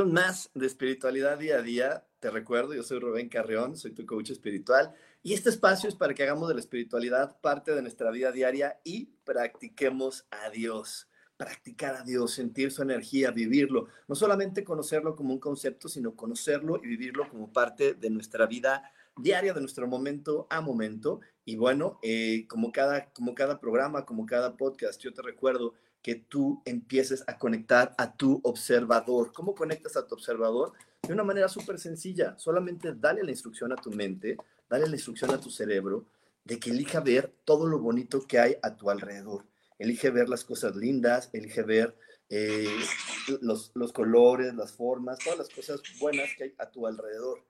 Más de espiritualidad día a día. Te recuerdo, yo soy Rubén Carreón, soy tu coach espiritual y este espacio es para que hagamos de la espiritualidad parte de nuestra vida diaria y practiquemos a Dios. Practicar a Dios, sentir su energía, vivirlo. No solamente conocerlo como un concepto, sino conocerlo y vivirlo como parte de nuestra vida diaria, de nuestro momento a momento. Y bueno, eh, como, cada, como cada programa, como cada podcast, yo te recuerdo que tú empieces a conectar a tu observador. ¿Cómo conectas a tu observador? De una manera súper sencilla. Solamente dale la instrucción a tu mente, dale la instrucción a tu cerebro de que elija ver todo lo bonito que hay a tu alrededor. Elige ver las cosas lindas, elige ver eh, los, los colores, las formas, todas las cosas buenas que hay a tu alrededor.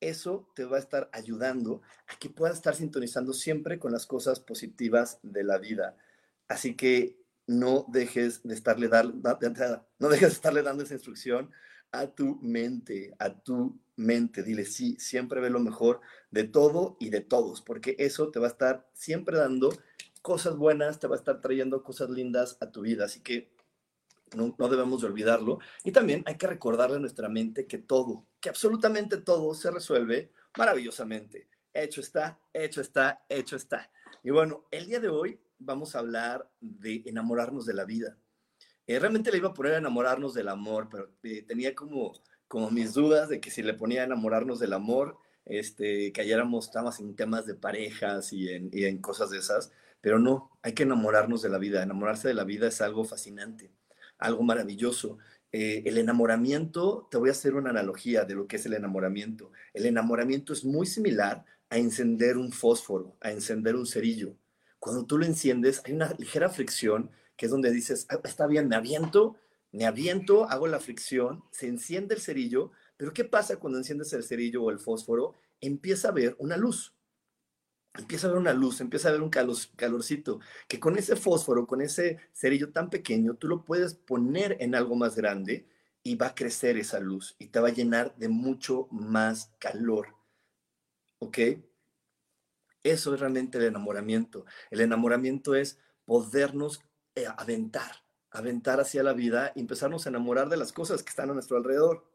Eso te va a estar ayudando a que puedas estar sintonizando siempre con las cosas positivas de la vida. Así que no dejes de estarle, dar, no dejes de estarle dando esa instrucción a tu mente, a tu mente. Dile, sí, siempre ve lo mejor de todo y de todos, porque eso te va a estar siempre dando cosas buenas, te va a estar trayendo cosas lindas a tu vida. Así que no, no, debemos de olvidarlo. Y también hay que recordarle a nuestra mente que todo, que absolutamente todo se resuelve maravillosamente. Hecho está, hecho está, hecho está. Y bueno, el día de hoy vamos a hablar de enamorarnos de la vida. Eh, realmente le iba a poner a enamorarnos del amor, pero eh, tenía como, como mis dudas de que si le ponía a enamorarnos del amor, este, cayéramos más en temas de parejas y en, y en cosas de esas, pero no, hay que enamorarnos de la vida. Enamorarse de la vida es algo fascinante, algo maravilloso. Eh, el enamoramiento, te voy a hacer una analogía de lo que es el enamoramiento. El enamoramiento es muy similar a encender un fósforo, a encender un cerillo cuando tú lo enciendes, hay una ligera fricción, que es donde dices, ah, está bien, me aviento, me aviento, hago la fricción, se enciende el cerillo, pero ¿qué pasa cuando enciendes el cerillo o el fósforo? Empieza a ver una luz. Empieza a ver una luz, empieza a ver un calorcito, que con ese fósforo, con ese cerillo tan pequeño, tú lo puedes poner en algo más grande y va a crecer esa luz y te va a llenar de mucho más calor. ¿Ok? Eso es realmente el enamoramiento. El enamoramiento es podernos eh, aventar, aventar hacia la vida y empezarnos a enamorar de las cosas que están a nuestro alrededor.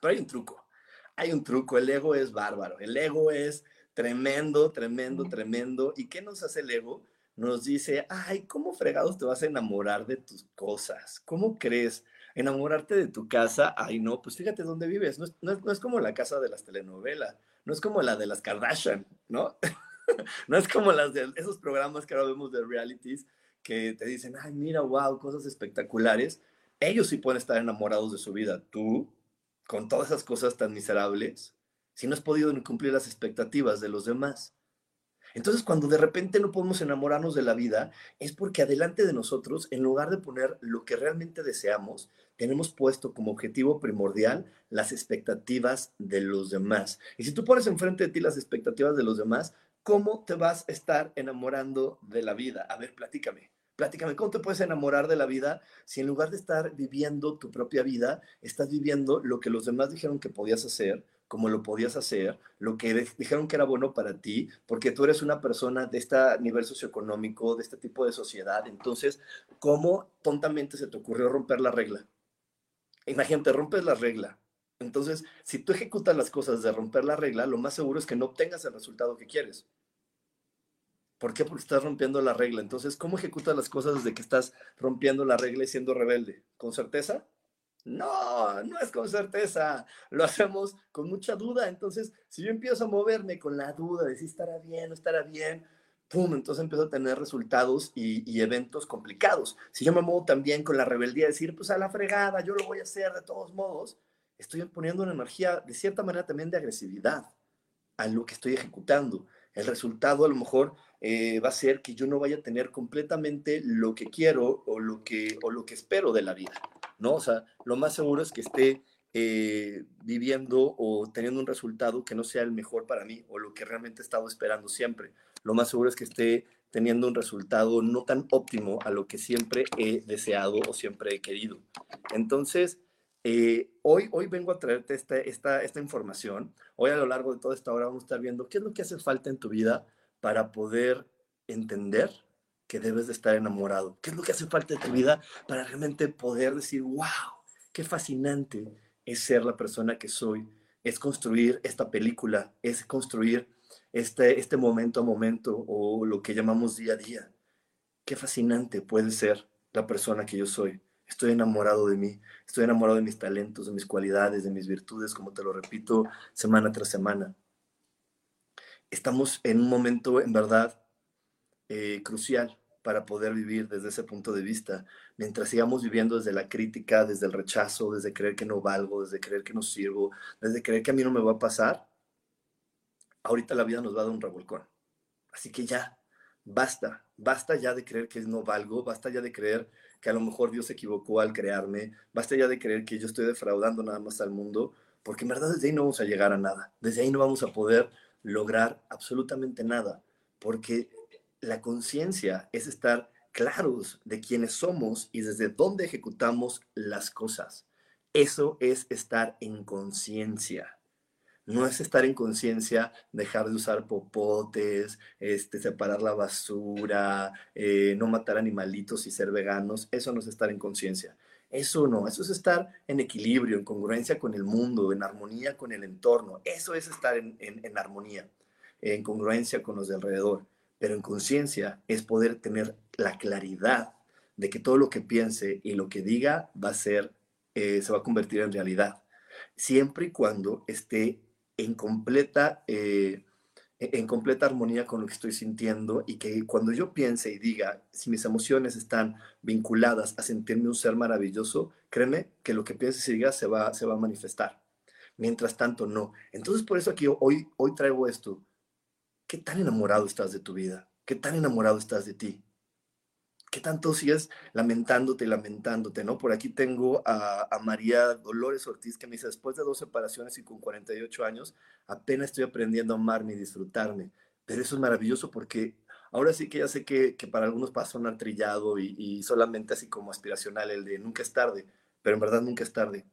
Pero hay un truco, hay un truco. El ego es bárbaro, el ego es tremendo, tremendo, tremendo. ¿Y qué nos hace el ego? Nos dice, ay, ¿cómo fregados te vas a enamorar de tus cosas? ¿Cómo crees? Enamorarte de tu casa, ay no, pues fíjate dónde vives, no es, no es como la casa de las telenovelas, no es como la de las Kardashian, ¿no? no es como las de esos programas que ahora vemos de realities que te dicen, ay, mira, wow, cosas espectaculares. Ellos sí pueden estar enamorados de su vida. Tú, con todas esas cosas tan miserables, si no has podido cumplir las expectativas de los demás. Entonces, cuando de repente no podemos enamorarnos de la vida, es porque adelante de nosotros, en lugar de poner lo que realmente deseamos, tenemos puesto como objetivo primordial las expectativas de los demás. Y si tú pones enfrente de ti las expectativas de los demás, ¿cómo te vas a estar enamorando de la vida? A ver, platícame. Platícame, ¿cómo te puedes enamorar de la vida si en lugar de estar viviendo tu propia vida, estás viviendo lo que los demás dijeron que podías hacer como lo podías hacer, lo que dijeron que era bueno para ti, porque tú eres una persona de este nivel socioeconómico, de este tipo de sociedad. Entonces, ¿cómo tontamente se te ocurrió romper la regla? Imagínate, rompes la regla. Entonces, si tú ejecutas las cosas de romper la regla, lo más seguro es que no obtengas el resultado que quieres. ¿Por qué? Porque estás rompiendo la regla. Entonces, ¿cómo ejecutas las cosas desde que estás rompiendo la regla y siendo rebelde? ¿Con certeza? No, no es con certeza, lo hacemos con mucha duda. Entonces, si yo empiezo a moverme con la duda de si estará bien o no estará bien, ¡pum! Entonces empiezo a tener resultados y, eventos complicados. Si yo me muevo también con la rebeldía de decir, pues a la fregada, yo lo voy a hacer de todos modos, estoy poniendo una energía de cierta manera también de agresividad a lo que estoy ejecutando. El resultado a lo mejor eh, va a ser que yo no vaya a tener completamente lo que quiero o lo que, o lo que espero de la vida. ¿No? O sea, lo más seguro es que esté eh, viviendo o teniendo un resultado que no sea el mejor para mí o lo que realmente he estado esperando siempre. Lo más seguro es que esté teniendo un resultado no tan óptimo a lo que siempre he deseado o siempre he querido. Entonces, eh, hoy, hoy vengo a traerte esta, esta, esta información. Hoy a lo largo de toda esta hora vamos a estar viendo qué es lo que hace falta en tu vida para poder entender que debes de estar enamorado? ¿Qué es lo que hace falta en tu vida para realmente poder decir, wow, qué fascinante es ser la persona que soy? Es construir esta película, es construir este, este momento a momento o lo que llamamos día a día. Qué fascinante puede ser la persona que yo soy. Estoy enamorado de mí, estoy enamorado de mis talentos, de mis cualidades, de mis virtudes, como te lo repito semana tras semana. Estamos en un momento, en verdad, eh, crucial para poder vivir desde ese punto de vista. Mientras sigamos viviendo desde la crítica, desde el rechazo, desde creer que no valgo, desde creer que no sirvo, desde creer que a mí no me va a pasar, ahorita la vida nos va a dar un revolcón. Así que ya, basta, basta ya de creer que no valgo, basta ya de creer que a lo mejor Dios se equivocó al crearme, basta ya de creer que yo estoy defraudando nada más al mundo, porque en verdad desde ahí no vamos a llegar a nada, desde ahí no vamos a poder lograr absolutamente nada, porque la conciencia es estar claros de quiénes somos y desde dónde ejecutamos las cosas. Eso es estar en conciencia. No es estar en conciencia, dejar de usar popotes, este, separar la basura, eh, no matar animalitos y ser veganos. Eso no es estar en conciencia. Eso no, eso es estar en equilibrio, en congruencia con el mundo, en armonía con el entorno. Eso es estar en, en armonía, en congruencia con los de alrededor. Pero en conciencia es poder tener la claridad de que todo lo que piense y lo que diga va a ser, eh, se va a convertir en realidad, siempre y cuando esté en completa, eh, e-, en completa armonía con lo que estoy sintiendo y que cuando yo piense y diga, si mis emociones están vinculadas a sentirme un ser maravilloso, créeme que lo que pienses y diga se va, se va a manifestar. Mientras tanto, no. Entonces, por eso aquí hoy, hoy traigo esto ¿Qué tan enamorado estás de tu vida? ¿Qué tan enamorado estás de ti? ¿Qué tanto sigues lamentándote y lamentándote, no? Por aquí tengo a, María Dolores Ortiz que me dice, después de dos separaciones y con 48 años, apenas estoy aprendiendo a amarme y disfrutarme. Pero eso es maravilloso porque ahora sí que ya sé que, para algunos pasa un trillado y, y solamente así como aspiracional el de nunca es tarde, pero en verdad nunca es tarde.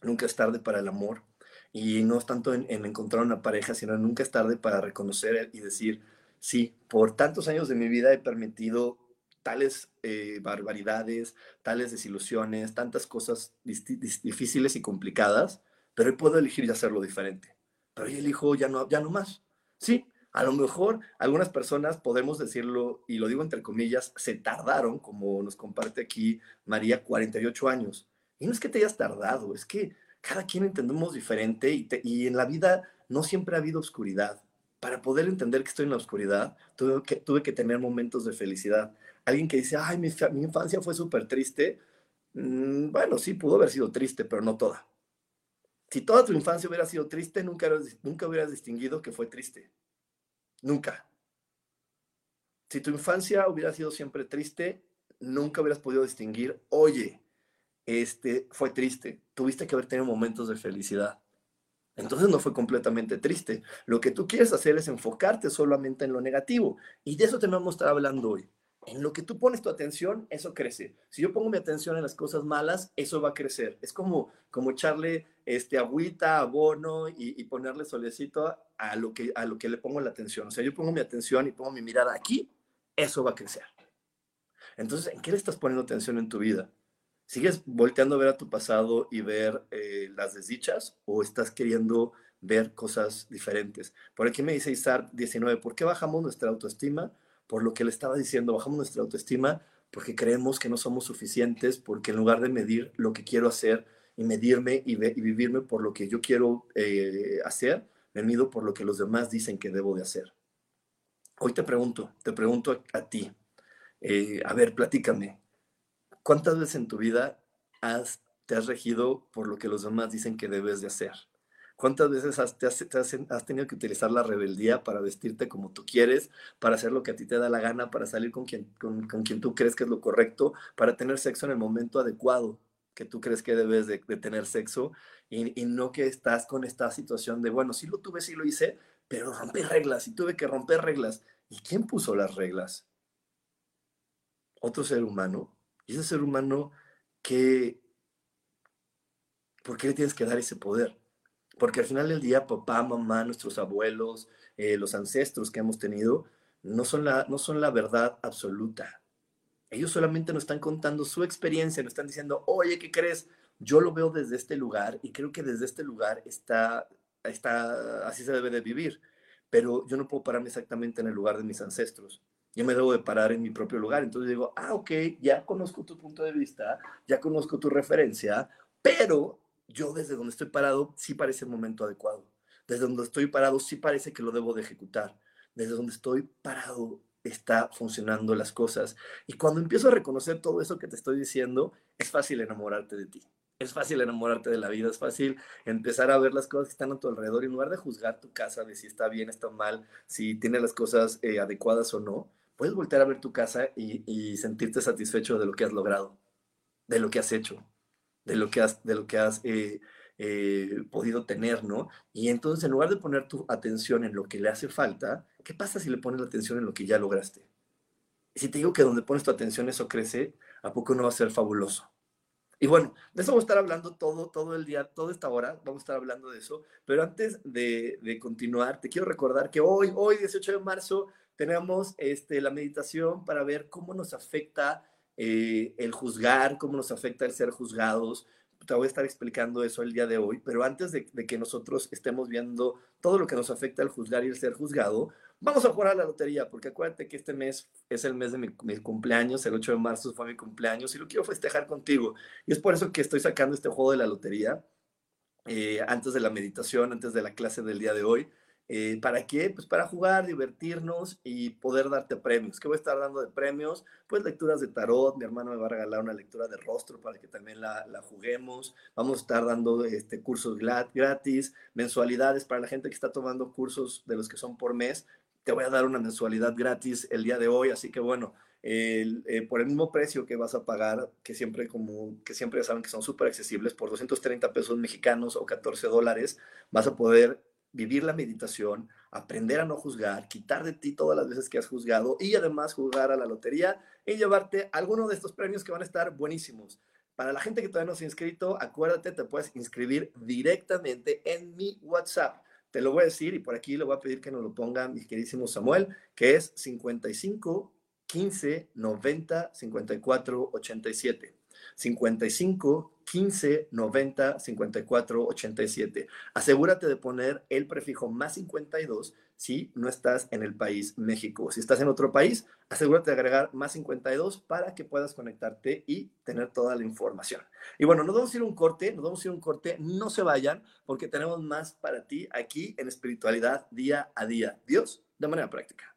Nunca es tarde para el amor, y no es tanto en, encontrar una pareja, sino nunca es tarde para reconocer y decir, sí, por tantos años de mi vida he permitido tales eh, barbaridades, tales desilusiones, tantas cosas difíciles y complicadas, pero hoy puedo elegir y hacerlo diferente. Pero hoy elijo ya no, ya no más. Sí, a lo mejor algunas personas podemos decirlo, y lo digo entre comillas, se tardaron, como nos comparte aquí María, 48 años. Y no es que te hayas tardado, es que cada quien entendemos diferente y, en la vida no siempre ha habido oscuridad. Para poder entender que estoy en la oscuridad, tuve que, tener momentos de felicidad. Alguien que dice, ay, mi, infancia fue súper triste. Mm, bueno, sí, pudo haber sido triste, pero no toda. Si toda tu infancia hubiera sido triste, nunca, nunca hubieras distinguido que fue triste. Nunca. Si tu infancia hubiera sido siempre triste, nunca hubieras podido distinguir, oye, este fue triste, tuviste que haber tenido momentos de felicidad. Entonces no fue completamente triste. Lo que tú quieres hacer es enfocarte solamente en lo negativo. Y de eso te vamos a estar hablando hoy. En lo que tú pones tu atención, eso crece. Si yo pongo mi atención en las cosas malas, eso va a crecer. Es como, como echarle este, agüita, abono y, y ponerle solecito a lo, que, a lo que le pongo la atención. O sea, yo pongo mi atención y pongo mi mirada aquí, eso va a crecer. Entonces, ¿en qué le estás poniendo atención en tu vida? ¿Sigues volteando a ver a tu pasado y ver eh, las desdichas o estás queriendo ver cosas diferentes? Por aquí me dice Isar 19, ¿por qué bajamos nuestra autoestima? Por lo que le estaba diciendo, bajamos nuestra autoestima porque creemos que no somos suficientes, porque en lugar de medir lo que quiero hacer y medirme y, vivirme por lo que yo quiero eh, hacer, me mido por lo que los demás dicen que debo de hacer. Hoy te pregunto, te pregunto a, ti, eh, a ver, platícame, ¿Cuántas veces en tu vida te has regido por lo que los demás dicen que debes de hacer? ¿Cuántas veces has, te has, tenido que utilizar la rebeldía para vestirte como tú quieres, para hacer lo que a ti te da la gana, para salir con quien, con, quien tú crees que es lo correcto, para tener sexo en el momento adecuado que tú crees que debes de, tener sexo y, y, no que estás con esta situación de, bueno, sí lo tuve, sí lo hice, pero rompí reglas y tuve que romper reglas. ¿Y quién puso las reglas? ¿Otro ser humano? Y ese ser humano que, ¿por qué le tienes que dar ese poder? Porque al final del día, papá, mamá, nuestros abuelos, eh, los ancestros que hemos tenido, no son, la, no son la verdad absoluta. Ellos solamente nos están contando su experiencia, nos están diciendo, oye, ¿qué crees? Yo lo veo desde este lugar y creo que desde este lugar está, está, así se debe de vivir. Pero yo no puedo pararme exactamente en el lugar de mis ancestros yo me debo de parar en mi propio lugar. Entonces digo, ah, ok, ya conozco tu punto de vista, ya conozco tu referencia, pero yo desde donde estoy parado sí parece el momento adecuado. Desde donde estoy parado sí parece que lo debo de ejecutar. Desde donde estoy parado está funcionando las cosas. Y cuando empiezo a reconocer todo eso que te estoy diciendo, es fácil enamorarte de ti. Es fácil enamorarte de la vida, es fácil empezar a ver las cosas que están a tu alrededor y en lugar de juzgar tu casa de si está bien, está mal, si tiene las cosas eh, adecuadas o no, puedes voltear a ver tu casa y, sentirte satisfecho de lo que has logrado, de lo que has hecho, de lo que has, de lo que has eh, eh, podido tener, ¿no? Y entonces, en lugar de poner tu atención en lo que le hace falta, ¿qué pasa si le pones la atención en lo que ya lograste? Y si te digo que donde pones tu atención eso crece, ¿a poco no va a ser fabuloso? Y bueno, de eso vamos a estar hablando todo, todo el día, toda esta hora, vamos a estar hablando de eso. Pero antes de, de continuar, te quiero recordar que hoy, hoy, 18 de marzo, tenemos este, la meditación para ver cómo nos afecta eh, el juzgar, cómo nos afecta el ser juzgados. Te voy a estar explicando eso el día de hoy, pero antes de, que nosotros estemos viendo todo lo que nos afecta el juzgar y el ser juzgado, vamos a jugar a la lotería, porque acuérdate que este mes es el mes de mi, cumpleaños, el 8 de marzo fue mi cumpleaños y lo quiero festejar contigo. Y es por eso que estoy sacando este juego de la lotería eh, antes de la meditación, antes de la clase del día de hoy. Eh, ¿Para qué? Pues para jugar, divertirnos y poder darte premios. ¿Qué voy a estar dando de premios? Pues lecturas de tarot, mi hermano me va a regalar una lectura de rostro para que también la, juguemos. Vamos a estar dando este, cursos gratis, mensualidades para la gente que está tomando cursos de los que son por mes. Te voy a dar una mensualidad gratis el día de hoy, así que bueno, eh, por el mismo precio que vas a pagar, que siempre, como, que siempre saben que son súper accesibles, por 230 pesos mexicanos o 14 dólares, vas a poder vivir la meditación, aprender a no juzgar, quitar de ti todas las veces que has juzgado y además jugar a la lotería y llevarte alguno de estos premios que van a estar buenísimos. Para la gente que todavía no se ha inscrito, acuérdate, te puedes inscribir directamente en mi WhatsApp. Te lo voy a decir y por aquí le voy a pedir que nos lo ponga mi queridísimo Samuel, que es 55 15 90 54 87. 55 15 90 54 87. Asegúrate de poner el prefijo más 52 si no estás en el país México. Si estás en otro país, asegúrate de agregar más 52 para que puedas conectarte y tener toda la información. Y bueno, nos vamos a ir un corte, nos vamos a ir un corte, no se vayan porque tenemos más para ti aquí en espiritualidad día a día. Dios, de manera práctica.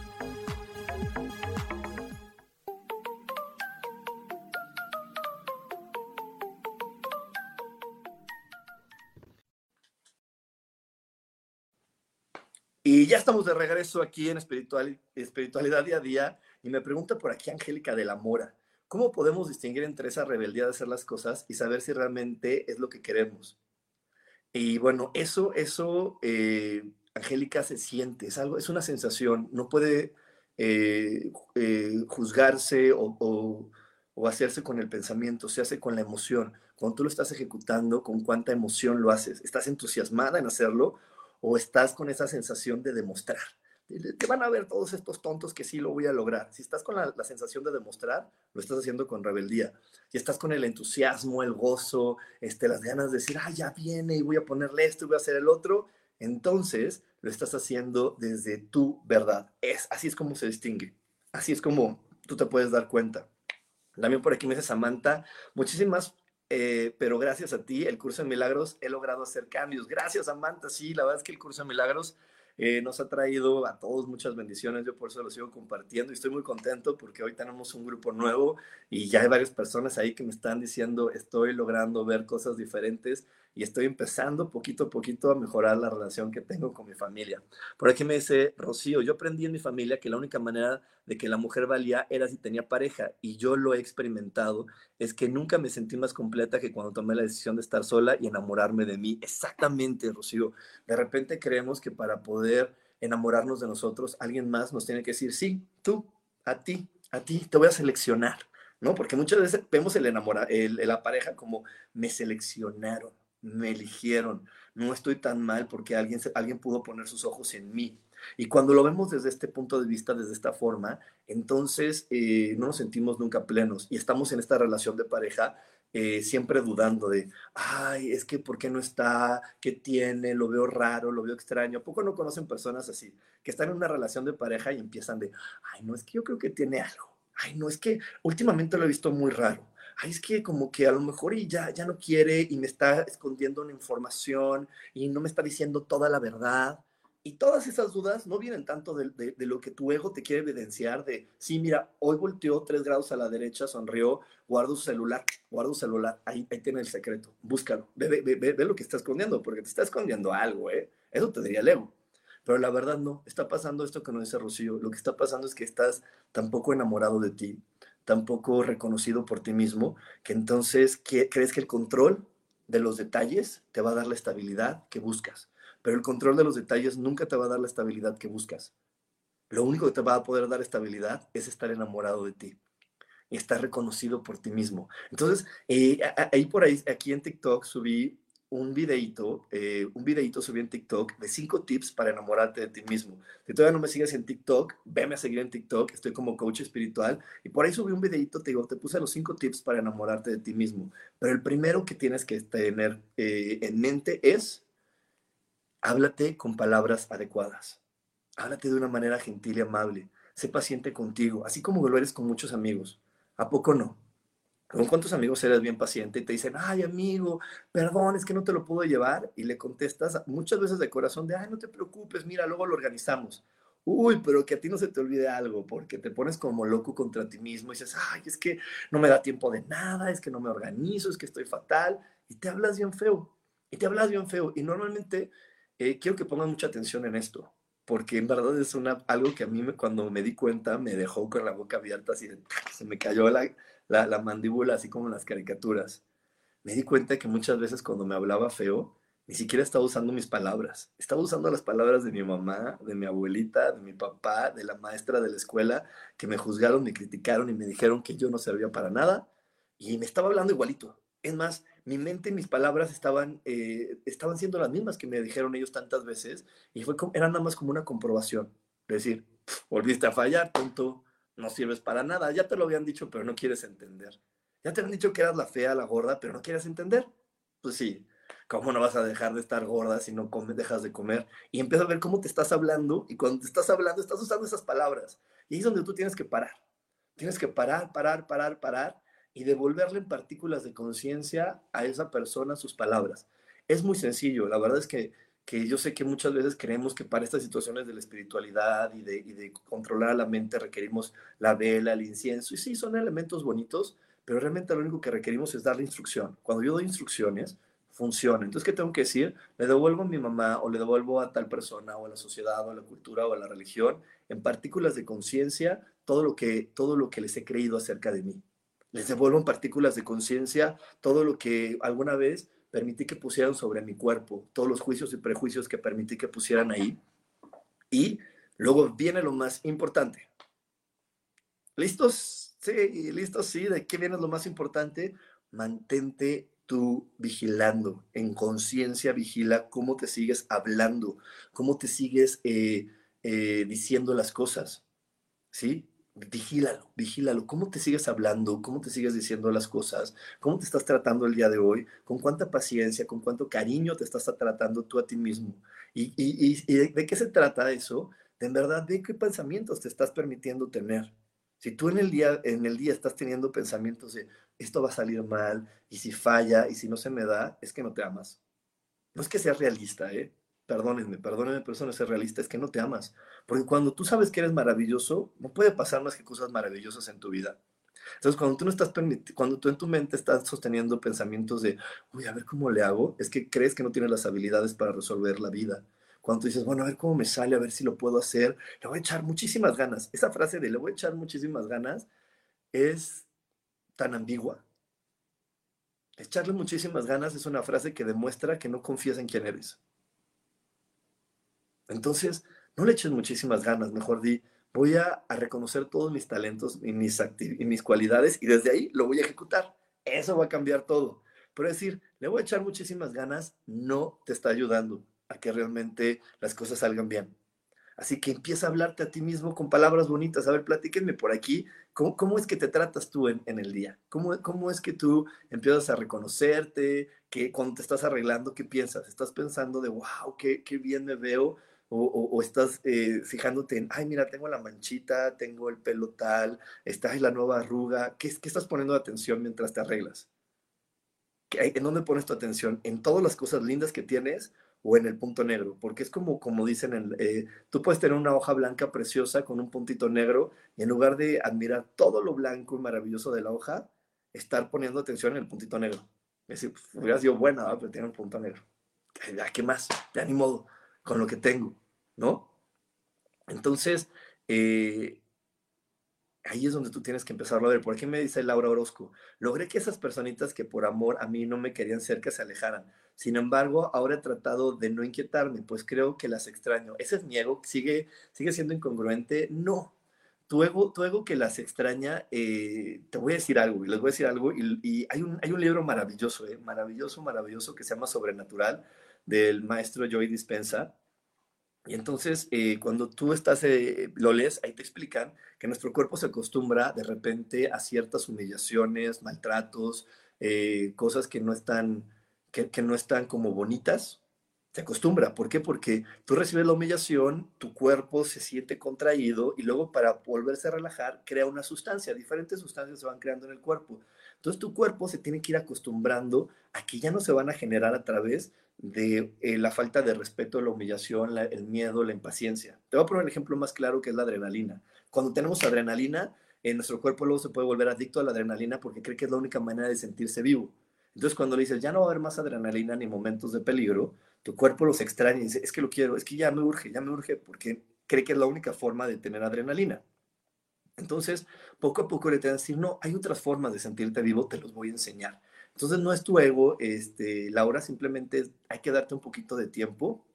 Y ya estamos de regreso aquí en espiritual, Espiritualidad Día a Día. Y me pregunta por aquí Angélica de la Mora, ¿cómo podemos distinguir entre esa rebeldía de hacer las cosas y saber si realmente es lo que queremos? Y bueno, eso, eso, eh, Angélica, se siente, es algo, es una sensación, no puede eh, eh, juzgarse o, o hacerse con el pensamiento, se hace con la emoción. Cuando tú lo estás ejecutando, con cuánta emoción lo haces, ¿estás entusiasmada en hacerlo o estás con esa sensación de demostrar. Te van a ver todos estos tontos que sí lo voy a lograr. Si estás con la, sensación de demostrar, lo estás haciendo con rebeldía. Si estás con el entusiasmo, el gozo, este, las ganas de decir, ah, ya viene y voy a ponerle esto y voy a hacer el otro, entonces lo estás haciendo desde tu verdad. Es, así es como se distingue. Así es como tú te puedes dar cuenta. También por aquí me dice Samantha, muchísimas eh, pero gracias a ti, el curso de milagros, he logrado hacer cambios. Gracias, Amanda. Sí, la verdad es que el curso de milagros eh, nos ha traído a todos muchas bendiciones. Yo por eso lo sigo compartiendo y estoy muy contento porque hoy tenemos un grupo nuevo y ya hay varias personas ahí que me están diciendo, estoy logrando ver cosas diferentes y estoy empezando poquito a poquito a mejorar la relación que tengo con mi familia. Por aquí me dice Rocío, yo aprendí en mi familia que la única manera de que la mujer valía era si tenía pareja y yo lo he experimentado, es que nunca me sentí más completa que cuando tomé la decisión de estar sola y enamorarme de mí. Exactamente, Rocío. De repente creemos que para poder enamorarnos de nosotros, alguien más nos tiene que decir, sí, tú, a ti, a ti, te voy a seleccionar. ¿no? Porque muchas veces vemos el enamorar, la pareja como me seleccionaron me eligieron, no estoy tan mal porque alguien, alguien pudo poner sus ojos en mí. Y cuando lo vemos desde este punto de vista, desde esta forma, entonces eh, no nos sentimos nunca plenos y estamos en esta relación de pareja eh, siempre dudando de, ay, es que ¿por qué no está? ¿Qué tiene? Lo veo raro, lo veo extraño. ¿A poco no conocen personas así? Que están en una relación de pareja y empiezan de, ay, no, es que yo creo que tiene algo. Ay, no, es que últimamente lo he visto muy raro ay, es que como que a lo mejor ya, ya no quiere y me está escondiendo una información y no me está diciendo toda la verdad. Y todas esas dudas no vienen tanto de, lo que tu ego te quiere evidenciar, de, sí, mira, hoy volteó tres grados a la derecha, sonrió, guardo su celular, guardo su celular, ahí, ahí tiene el secreto, búscalo, ve, ve, ve, ve, lo que está escondiendo, porque te está escondiendo algo, ¿eh? Eso te diría el ego. Pero la verdad no, está pasando esto que no dice Rocío, lo que está pasando es que estás tampoco enamorado de ti, tampoco reconocido por ti mismo, que entonces crees que el control de los detalles te va a dar la estabilidad que buscas. Pero el control de los detalles nunca te va a dar la estabilidad que buscas. Lo único que te va a poder dar estabilidad es estar enamorado de ti y estar reconocido por ti mismo. Entonces, eh, ahí por ahí, aquí en TikTok subí un videito, eh, un videito subí en TikTok de cinco tips para enamorarte de ti mismo. Si todavía no me sigues en TikTok, veme a seguir en TikTok, estoy como coach espiritual y por ahí subí un videito, te digo, te puse los cinco tips para enamorarte de ti mismo. Pero el primero que tienes que tener eh, en mente es, háblate con palabras adecuadas. Háblate de una manera gentil y amable. Sé paciente contigo, así como lo eres con muchos amigos. ¿A poco no? ¿Con cuántos amigos eres bien paciente y te dicen, ay amigo, perdón, es que no te lo puedo llevar? Y le contestas muchas veces de corazón de, ay, no te preocupes, mira, luego lo organizamos. Uy, pero que a ti no se te olvide algo, porque te pones como loco contra ti mismo y dices, ay, es que no me da tiempo de nada, es que no me organizo, es que estoy fatal, y te hablas bien feo, y te hablas bien feo. Y normalmente eh, quiero que pongan mucha atención en esto, porque en verdad es una, algo que a mí cuando me di cuenta me dejó con la boca abierta, así de, se me cayó la, la, la mandíbula, así como en las caricaturas. Me di cuenta que muchas veces cuando me hablaba feo, ni siquiera estaba usando mis palabras. Estaba usando las palabras de mi mamá, de mi abuelita, de mi papá, de la maestra de la escuela, que me juzgaron, me criticaron y me dijeron que yo no servía para nada. Y me estaba hablando igualito. Es más, mi mente y mis palabras estaban, eh, estaban siendo las mismas que me dijeron ellos tantas veces. Y fue como, era nada más como una comprobación. Decir, volviste a fallar, tonto, no sirves para nada. Ya te lo habían dicho, pero no quieres entender. Ya te han dicho que eras la fea, la gorda, pero no quieres entender. Pues sí, ¿Cómo no vas a dejar de estar gorda si no comes, dejas de comer? Y empieza a ver cómo te estás hablando y cuando te estás hablando estás usando esas palabras. Y ahí es donde tú tienes que parar. Tienes que parar, parar, parar, parar y devolverle en partículas de conciencia a esa persona sus palabras. Es muy sencillo. La verdad es que, que yo sé que muchas veces creemos que para estas situaciones de la espiritualidad y de, y de controlar la mente requerimos la vela, el incienso. Y sí, son elementos bonitos, pero realmente lo único que requerimos es darle instrucción. Cuando yo doy instrucciones, funciona. Entonces, ¿qué tengo que decir? Le devuelvo a mi mamá o le devuelvo a tal persona o a la sociedad o a la cultura o a la religión en partículas de conciencia todo lo que todo lo que les he creído acerca de mí. Les devuelvo en partículas de conciencia todo lo que alguna vez permití que pusieran sobre mi cuerpo, todos los juicios y prejuicios que permití que pusieran ahí. Y luego viene lo más importante. ¿Listos? Sí, listos, sí. ¿De qué viene lo más importante? Mantente tú vigilando, en conciencia vigila cómo te sigues hablando, cómo te sigues eh, eh, diciendo las cosas, ¿sí? Vigílalo, vigílalo, cómo te sigues hablando, cómo te sigues diciendo las cosas, cómo te estás tratando el día de hoy, con cuánta paciencia, con cuánto cariño te estás tratando tú a ti mismo. ¿Y, y, y de qué se trata eso? De en verdad, ¿de qué pensamientos te estás permitiendo tener? Si tú en el día, en el día estás teniendo pensamientos de esto va a salir mal, y si falla, y si no se me da, es que no te amas. No es que seas realista, ¿eh? Perdónenme, perdónenme, pero eso no es ser realista, es que no te amas. Porque cuando tú sabes que eres maravilloso, no puede pasar más que cosas maravillosas en tu vida. Entonces, cuando tú no estás cuando tú en tu mente estás sosteniendo pensamientos de, uy, a ver cómo le hago, es que crees que no tienes las habilidades para resolver la vida. Cuando tú dices, bueno, a ver cómo me sale, a ver si lo puedo hacer, le voy a echar muchísimas ganas. Esa frase de le voy a echar muchísimas ganas es tan ambigua. Echarle muchísimas ganas es una frase que demuestra que no confías en quién eres. Entonces, no le eches muchísimas ganas, mejor di, voy a, reconocer todos mis talentos y mis, y mis cualidades y desde ahí lo voy a ejecutar. Eso va a cambiar todo. Pero decir, le voy a echar muchísimas ganas, no te está ayudando a que realmente las cosas salgan bien. Así que empieza a hablarte a ti mismo con palabras bonitas. A ver, platíquenme por aquí, ¿cómo, cómo es que te tratas tú en, en el día? ¿Cómo, ¿Cómo, es que tú empiezas a reconocerte? Que cuando te estás arreglando, ¿qué piensas? ¿Estás pensando de, wow, qué, qué bien me veo? O, o, estás eh, fijándote en, ay, mira, tengo la manchita, tengo el pelo tal, está en la nueva arruga. ¿Qué, ¿Qué estás poniendo atención mientras te arreglas? ¿En dónde pones tu atención? ¿En todas las cosas lindas que tienes o en el punto negro, porque es como, como dicen, eh, tú puedes tener una hoja blanca preciosa con un puntito negro y en lugar de admirar todo lo blanco y maravilloso de la hoja, estar poniendo atención en el puntito negro. Es decir, pues, hubiera sido buena, pero tiene un punto negro. Ya, ¿qué más? Ya ni modo, con lo que tengo, ¿no? Entonces, eh, ahí es donde tú tienes que empezar a ver. Por aquí me dice Laura Orozco, logré que esas personitas que por amor a mí no me querían cerca se alejaran. Sin embargo, ahora he tratado de no inquietarme, pues creo que las extraño. ¿Ese es mi ego? ¿Sigue, sigue siendo incongruente? No. Tu ego, tu ego que las extraña, eh, te voy a decir algo, y les voy a decir algo, y, hay, un, hay un libro maravilloso, eh, maravilloso, maravilloso, que se llama Sobrenatural, del maestro Joy Dispensa. Y entonces, eh, cuando tú estás, lo lees, ahí te explican que nuestro cuerpo se acostumbra de repente a ciertas humillaciones, maltratos, cosas que no están que, no están como bonitas, se acostumbra. ¿Por qué? Porque tú recibes la humillación, tu cuerpo se siente contraído y luego para volverse a relajar crea una sustancia. Diferentes sustancias se van creando en el cuerpo. Entonces tu cuerpo se tiene que ir acostumbrando a que ya no se van a generar a través de eh, la falta de respeto, la humillación, el miedo, la impaciencia. Te voy a poner un ejemplo más claro que es la adrenalina. Cuando tenemos adrenalina, en nuestro cuerpo luego se puede volver adicto a la adrenalina porque cree que es la única manera de sentirse vivo. Entonces cuando le dices, ya no va a haber más adrenalina ni momentos de peligro, tu cuerpo los extraña y dice, es que lo quiero, es que ya me urge, ya me urge, porque cree que es la única forma de tener adrenalina. Entonces, poco a poco le te van a decir, no, hay otras formas de sentirte vivo, te los voy a enseñar. Entonces, no es tu ego, este, Laura, simplemente hay que darte un poquito de tiempo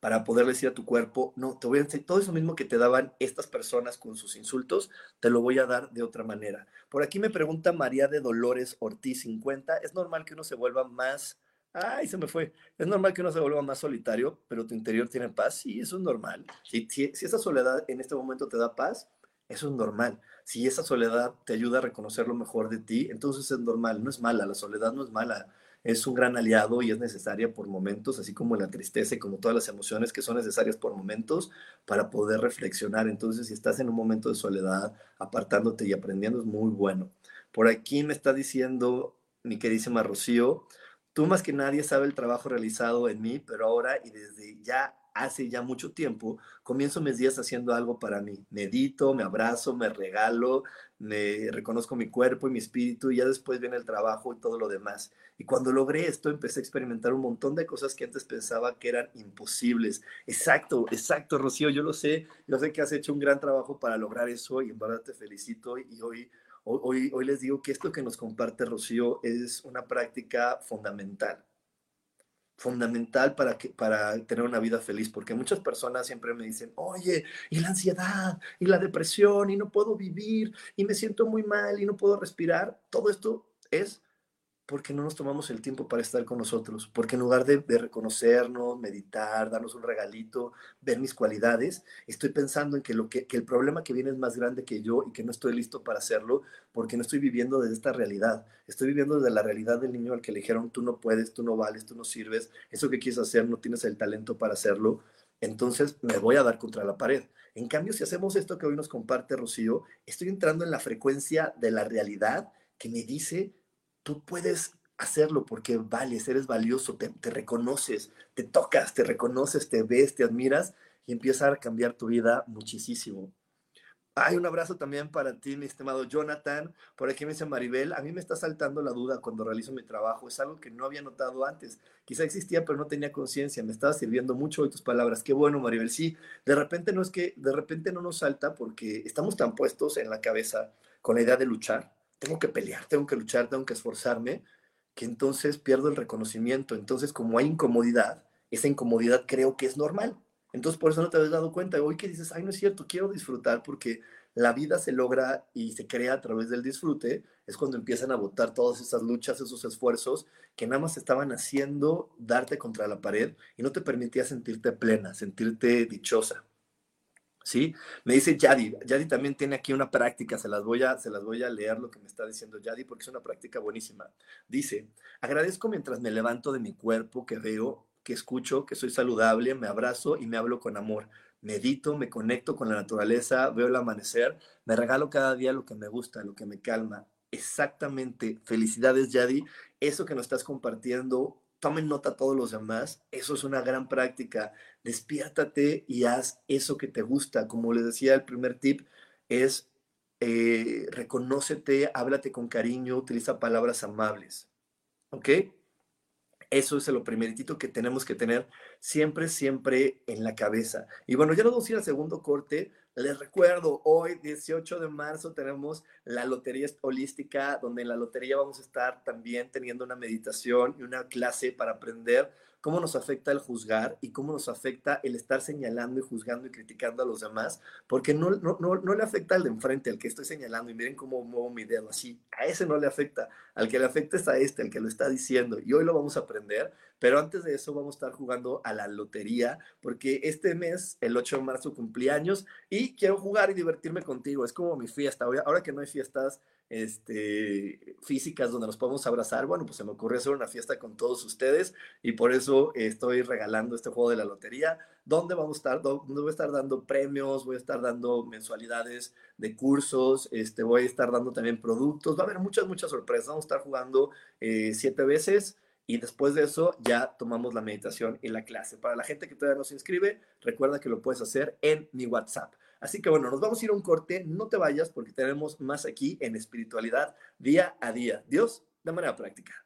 para poder decir a tu cuerpo, no, te voy a enseñar todo eso mismo que te daban estas personas con sus insultos, te lo voy a dar de otra manera. Por aquí me pregunta María de Dolores Ortiz 50, ¿es normal que uno se vuelva más ay, se me fue. Es normal que uno se vuelva más solitario, pero tu interior tiene paz. Sí, eso es normal. Si, si, esa soledad en este momento te da paz, eso es normal. Si esa soledad te ayuda a reconocer lo mejor de ti, entonces es normal. No es mala, la soledad no es mala. Es un gran aliado y es necesaria por momentos, así como la tristeza y como todas las emociones que son necesarias por momentos para poder reflexionar. Entonces, si estás en un momento de soledad, apartándote y aprendiendo, es muy bueno. Por aquí me está diciendo mi queridísima Rocío, Tú más que nadie sabe el trabajo realizado en mí, pero ahora y desde ya hace ya mucho tiempo, comienzo mis días haciendo algo para mí. Medito, me abrazo, me regalo, me reconozco mi cuerpo y mi espíritu y ya después viene el trabajo y todo lo demás. Y cuando logré esto, empecé a experimentar un montón de cosas que antes pensaba que eran imposibles. Exacto, exacto, Rocío, yo lo sé. Yo sé que has hecho un gran trabajo para lograr eso y en verdad te felicito y hoy Hoy, hoy les digo que esto que nos comparte Rocío es una práctica fundamental fundamental para, que, para tener una vida feliz, porque muchas personas siempre me dicen, oye, y la ansiedad, y la depresión, y no puedo vivir, y me siento muy mal, y no puedo respirar. Todo esto es porque no nos tomamos el tiempo para estar con nosotros, porque en lugar de, reconocernos, meditar, darnos un regalito, ver mis cualidades, estoy pensando en que, lo que, el problema que viene es más grande que yo y que no estoy listo para hacerlo, porque no estoy viviendo desde esta realidad, estoy viviendo desde la realidad del niño al que le dijeron, tú no puedes, tú no vales, tú no sirves, eso que quieres hacer, no tienes el talento para hacerlo, entonces me voy a dar contra la pared. En cambio, si hacemos esto que hoy nos comparte Rocío, estoy entrando en la frecuencia de la realidad que me dice tú puedes hacerlo porque vales, eres valioso, te, reconoces, te tocas, te reconoces, te ves, te admiras y empieza a cambiar tu vida muchísimo. Hay un abrazo también para ti, mi estimado Jonathan. Por aquí me dice Maribel, a mí me está saltando la duda cuando realizo mi trabajo. Es algo que no había notado antes. Quizá existía, pero no tenía conciencia. Me estaba sirviendo mucho hoy tus palabras. Qué bueno, Maribel. Sí, de repente no es que, de repente no nos salta porque estamos tan puestos en la cabeza con la idea de luchar tengo que pelear, tengo que luchar, tengo que esforzarme, que entonces pierdo el reconocimiento. Entonces, como hay incomodidad, esa incomodidad creo que es normal. Entonces, por eso no te habías dado cuenta. Hoy que dices, ay, no es cierto, quiero disfrutar porque la vida se logra y se crea a través del disfrute, es cuando empiezan a botar todas esas luchas, esos esfuerzos que nada más estaban haciendo darte contra la pared y no te permitía sentirte plena, sentirte dichosa. ¿Sí? Me dice Yadi, Yadi también tiene aquí una práctica, se las, voy a, se las voy a leer lo que me está diciendo Yadi porque es una práctica buenísima. Dice, agradezco mientras me levanto de mi cuerpo, que veo, que escucho, que soy saludable, me abrazo y me hablo con amor. Medito, me conecto con la naturaleza, veo el amanecer, me regalo cada día lo que me gusta, lo que me calma. Exactamente, felicidades Yadi, eso que nos estás compartiendo tomen nota todos los demás. Eso es una gran práctica. Despiértate y haz eso que te gusta. Como les decía, el primer tip es eh, reconócete, háblate con cariño, utiliza palabras amables. ¿Ok? Eso es lo primeritito que tenemos que tener siempre, siempre en la cabeza. Y bueno, ya nos vamos a ir al segundo corte. Les recuerdo, hoy 18 de marzo tenemos la Lotería Holística, donde en la lotería vamos a estar también teniendo una meditación y una clase para aprender cómo nos afecta el juzgar y cómo nos afecta el estar señalando y juzgando y criticando a los demás, porque no, no, no, le afecta al de enfrente, al que estoy señalando, y miren cómo muevo mi dedo así, a ese no le afecta, al que le afecta es a este, al que lo está diciendo, y hoy lo vamos a aprender, Pero antes de eso vamos a estar jugando a la lotería, porque este mes, el 8 de marzo, cumplí años y quiero jugar y divertirme contigo. Es como mi fiesta. Ahora que no hay fiestas este, físicas donde nos podemos abrazar, bueno, pues se me ocurrió hacer una fiesta con todos ustedes y por eso estoy regalando este juego de la lotería, donde vamos a estar, donde voy a estar dando premios, voy a estar dando mensualidades de cursos, este, voy a estar dando también productos, va a haber muchas, muchas sorpresas, vamos a estar jugando eh, siete veces. Y después de eso ya tomamos la meditación y la clase. Para la gente que todavía no se inscribe, recuerda que lo puedes hacer en mi WhatsApp. Así que bueno, nos vamos a ir a un corte, no te vayas porque tenemos más aquí en espiritualidad día a día. Dios de manera práctica.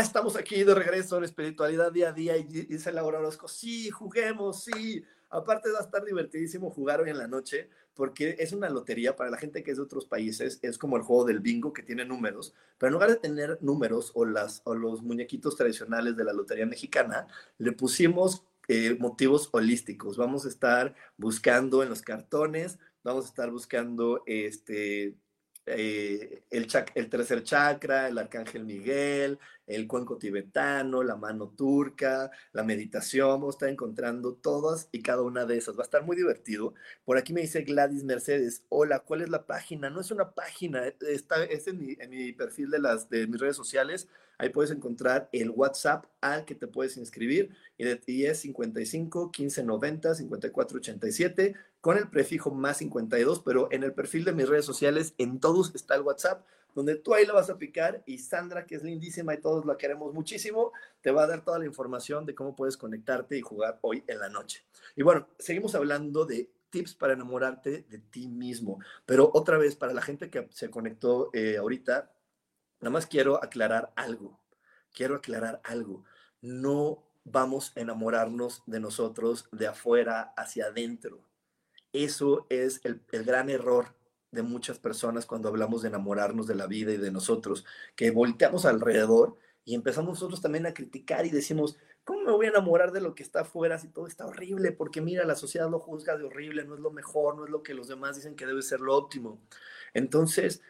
Estamos aquí de regreso en espiritualidad día a día y dice Laura Orozco, sí, juguemos, sí. Aparte va a estar divertidísimo jugar hoy en la noche porque es una lotería para la gente que es de otros países, es como el juego del bingo que tiene números, pero en lugar de tener números o, las, o los muñequitos tradicionales de la lotería mexicana, le pusimos eh, motivos holísticos. Vamos a estar buscando en los cartones, vamos a estar buscando este, eh, el, tercer chakra, el arcángel Miguel, el cuenco tibetano, la mano turca, la meditación, vamos a estar encontrando todas y cada una de esas. Va a estar muy divertido. Por aquí me dice Gladys Mercedes, hola, ¿cuál es la página? No es una página, está, es en mi, en mi perfil de, las, de mis redes sociales. Ahí puedes encontrar el WhatsApp al que te puedes inscribir y, y es 55 15 90 54 87 con el prefijo más 52, pero en el perfil de mis redes sociales, en todos está el WhatsApp, donde tú ahí lo vas a picar y Sandra, que es lindísima y todos la queremos muchísimo, te va a dar toda la información de cómo puedes conectarte y jugar hoy en la noche. Y bueno, seguimos hablando de tips para enamorarte de ti mismo, pero otra vez, para la gente que se conectó eh, ahorita, nada más quiero aclarar algo, quiero aclarar algo. No vamos a enamorarnos de nosotros de afuera hacia adentro eso es el, gran error de muchas personas cuando hablamos de enamorarnos de la vida y de nosotros, que volteamos alrededor y empezamos nosotros también a criticar y decimos, ¿cómo me voy a enamorar de lo que está afuera si todo está horrible? Porque mira, la sociedad lo juzga de horrible, no es lo mejor, no es lo que los demás dicen que debe ser lo óptimo. Entonces,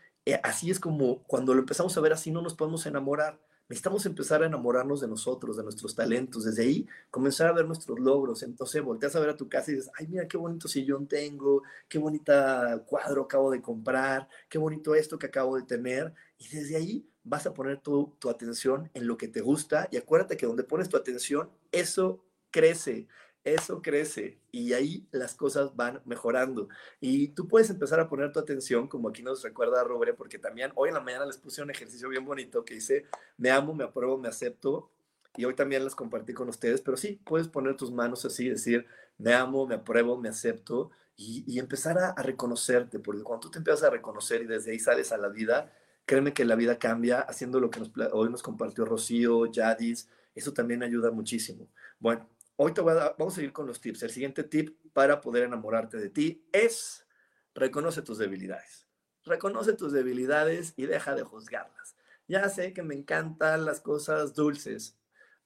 así es como cuando lo empezamos a ver así no nos podemos enamorar necesitamos empezar a enamorarnos de nosotros, de nuestros talentos. Desde ahí, comenzar a ver nuestros logros. Entonces, volteas a ver a tu casa y dices, ay, mira qué bonito sillón tengo, qué bonita cuadro acabo de comprar, qué bonito esto que acabo de tener. Y desde ahí vas a poner tu, tu atención en lo que te gusta. Y acuérdate que donde pones tu atención, eso crece eso crece y ahí las cosas van mejorando. Y tú puedes empezar a poner tu atención, como aquí nos recuerda Robre, porque también hoy en la mañana les puse un ejercicio bien bonito que dice, me amo, me apruebo, me acepto. Y hoy también les compartí con ustedes, pero sí, puedes poner tus manos así, decir, me amo, me apruebo, me acepto y, empezar a, reconocerte, porque cuando tú te empiezas a reconocer y desde ahí sales a la vida, créeme que la vida cambia haciendo lo que hoy nos compartió Rocío, Yadis, eso también ayuda muchísimo. Bueno, Hoy te voy a vamos a seguir con los tips. El siguiente tip para poder enamorarte de ti es reconoce tus debilidades. Reconoce tus debilidades y deja de juzgarlas. Ya sé que me encantan las cosas dulces.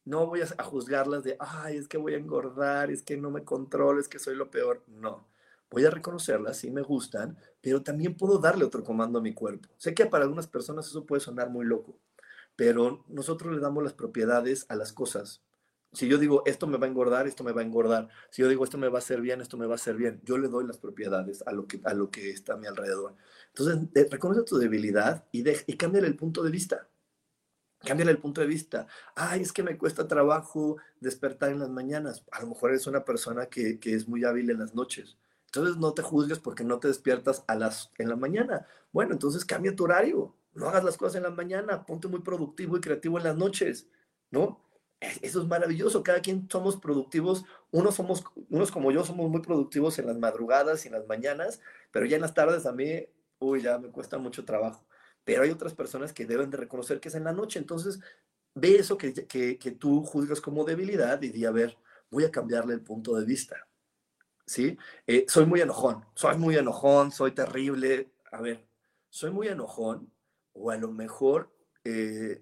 No voy a juzgarlas de, ay, es que voy a engordar, es que no me controlo, es que soy lo peor. No. Voy a reconocerlas, sí me gustan, pero también puedo darle otro comando a mi cuerpo. Sé que para algunas personas eso puede sonar muy loco, pero nosotros le damos las propiedades a las cosas. Si yo digo, esto me va a engordar, esto me va a engordar. Si yo digo, esto me va a hacer bien, esto me va a hacer bien. Yo le doy las propiedades a lo que, a lo que está a mi alrededor. Entonces, reconoce tu debilidad y, de, y cámbiale el punto de vista. Cámbiale el punto de vista. Ay, es que me cuesta trabajo despertar en las mañanas. A lo mejor eres una persona que, que es muy hábil en las noches. Entonces no te juzgues porque no te despiertas a las, en la mañana. Bueno, entonces cambia tu horario. No hagas las cosas en la mañana. Ponte muy productivo y creativo en las noches, ¿no? Eso es maravilloso, cada quien somos productivos, unos somos, unos como yo somos muy productivos en las madrugadas y en las mañanas, pero ya en las tardes a mí, uy, ya me cuesta mucho trabajo. Pero hay otras personas que deben de reconocer que es en la noche, entonces ve eso que, que, que tú juzgas como debilidad y di, a ver, voy a cambiarle el punto de vista, ¿sí? Eh, soy muy enojón, soy muy enojón, soy terrible, a ver, soy muy enojón o a lo mejor... Eh,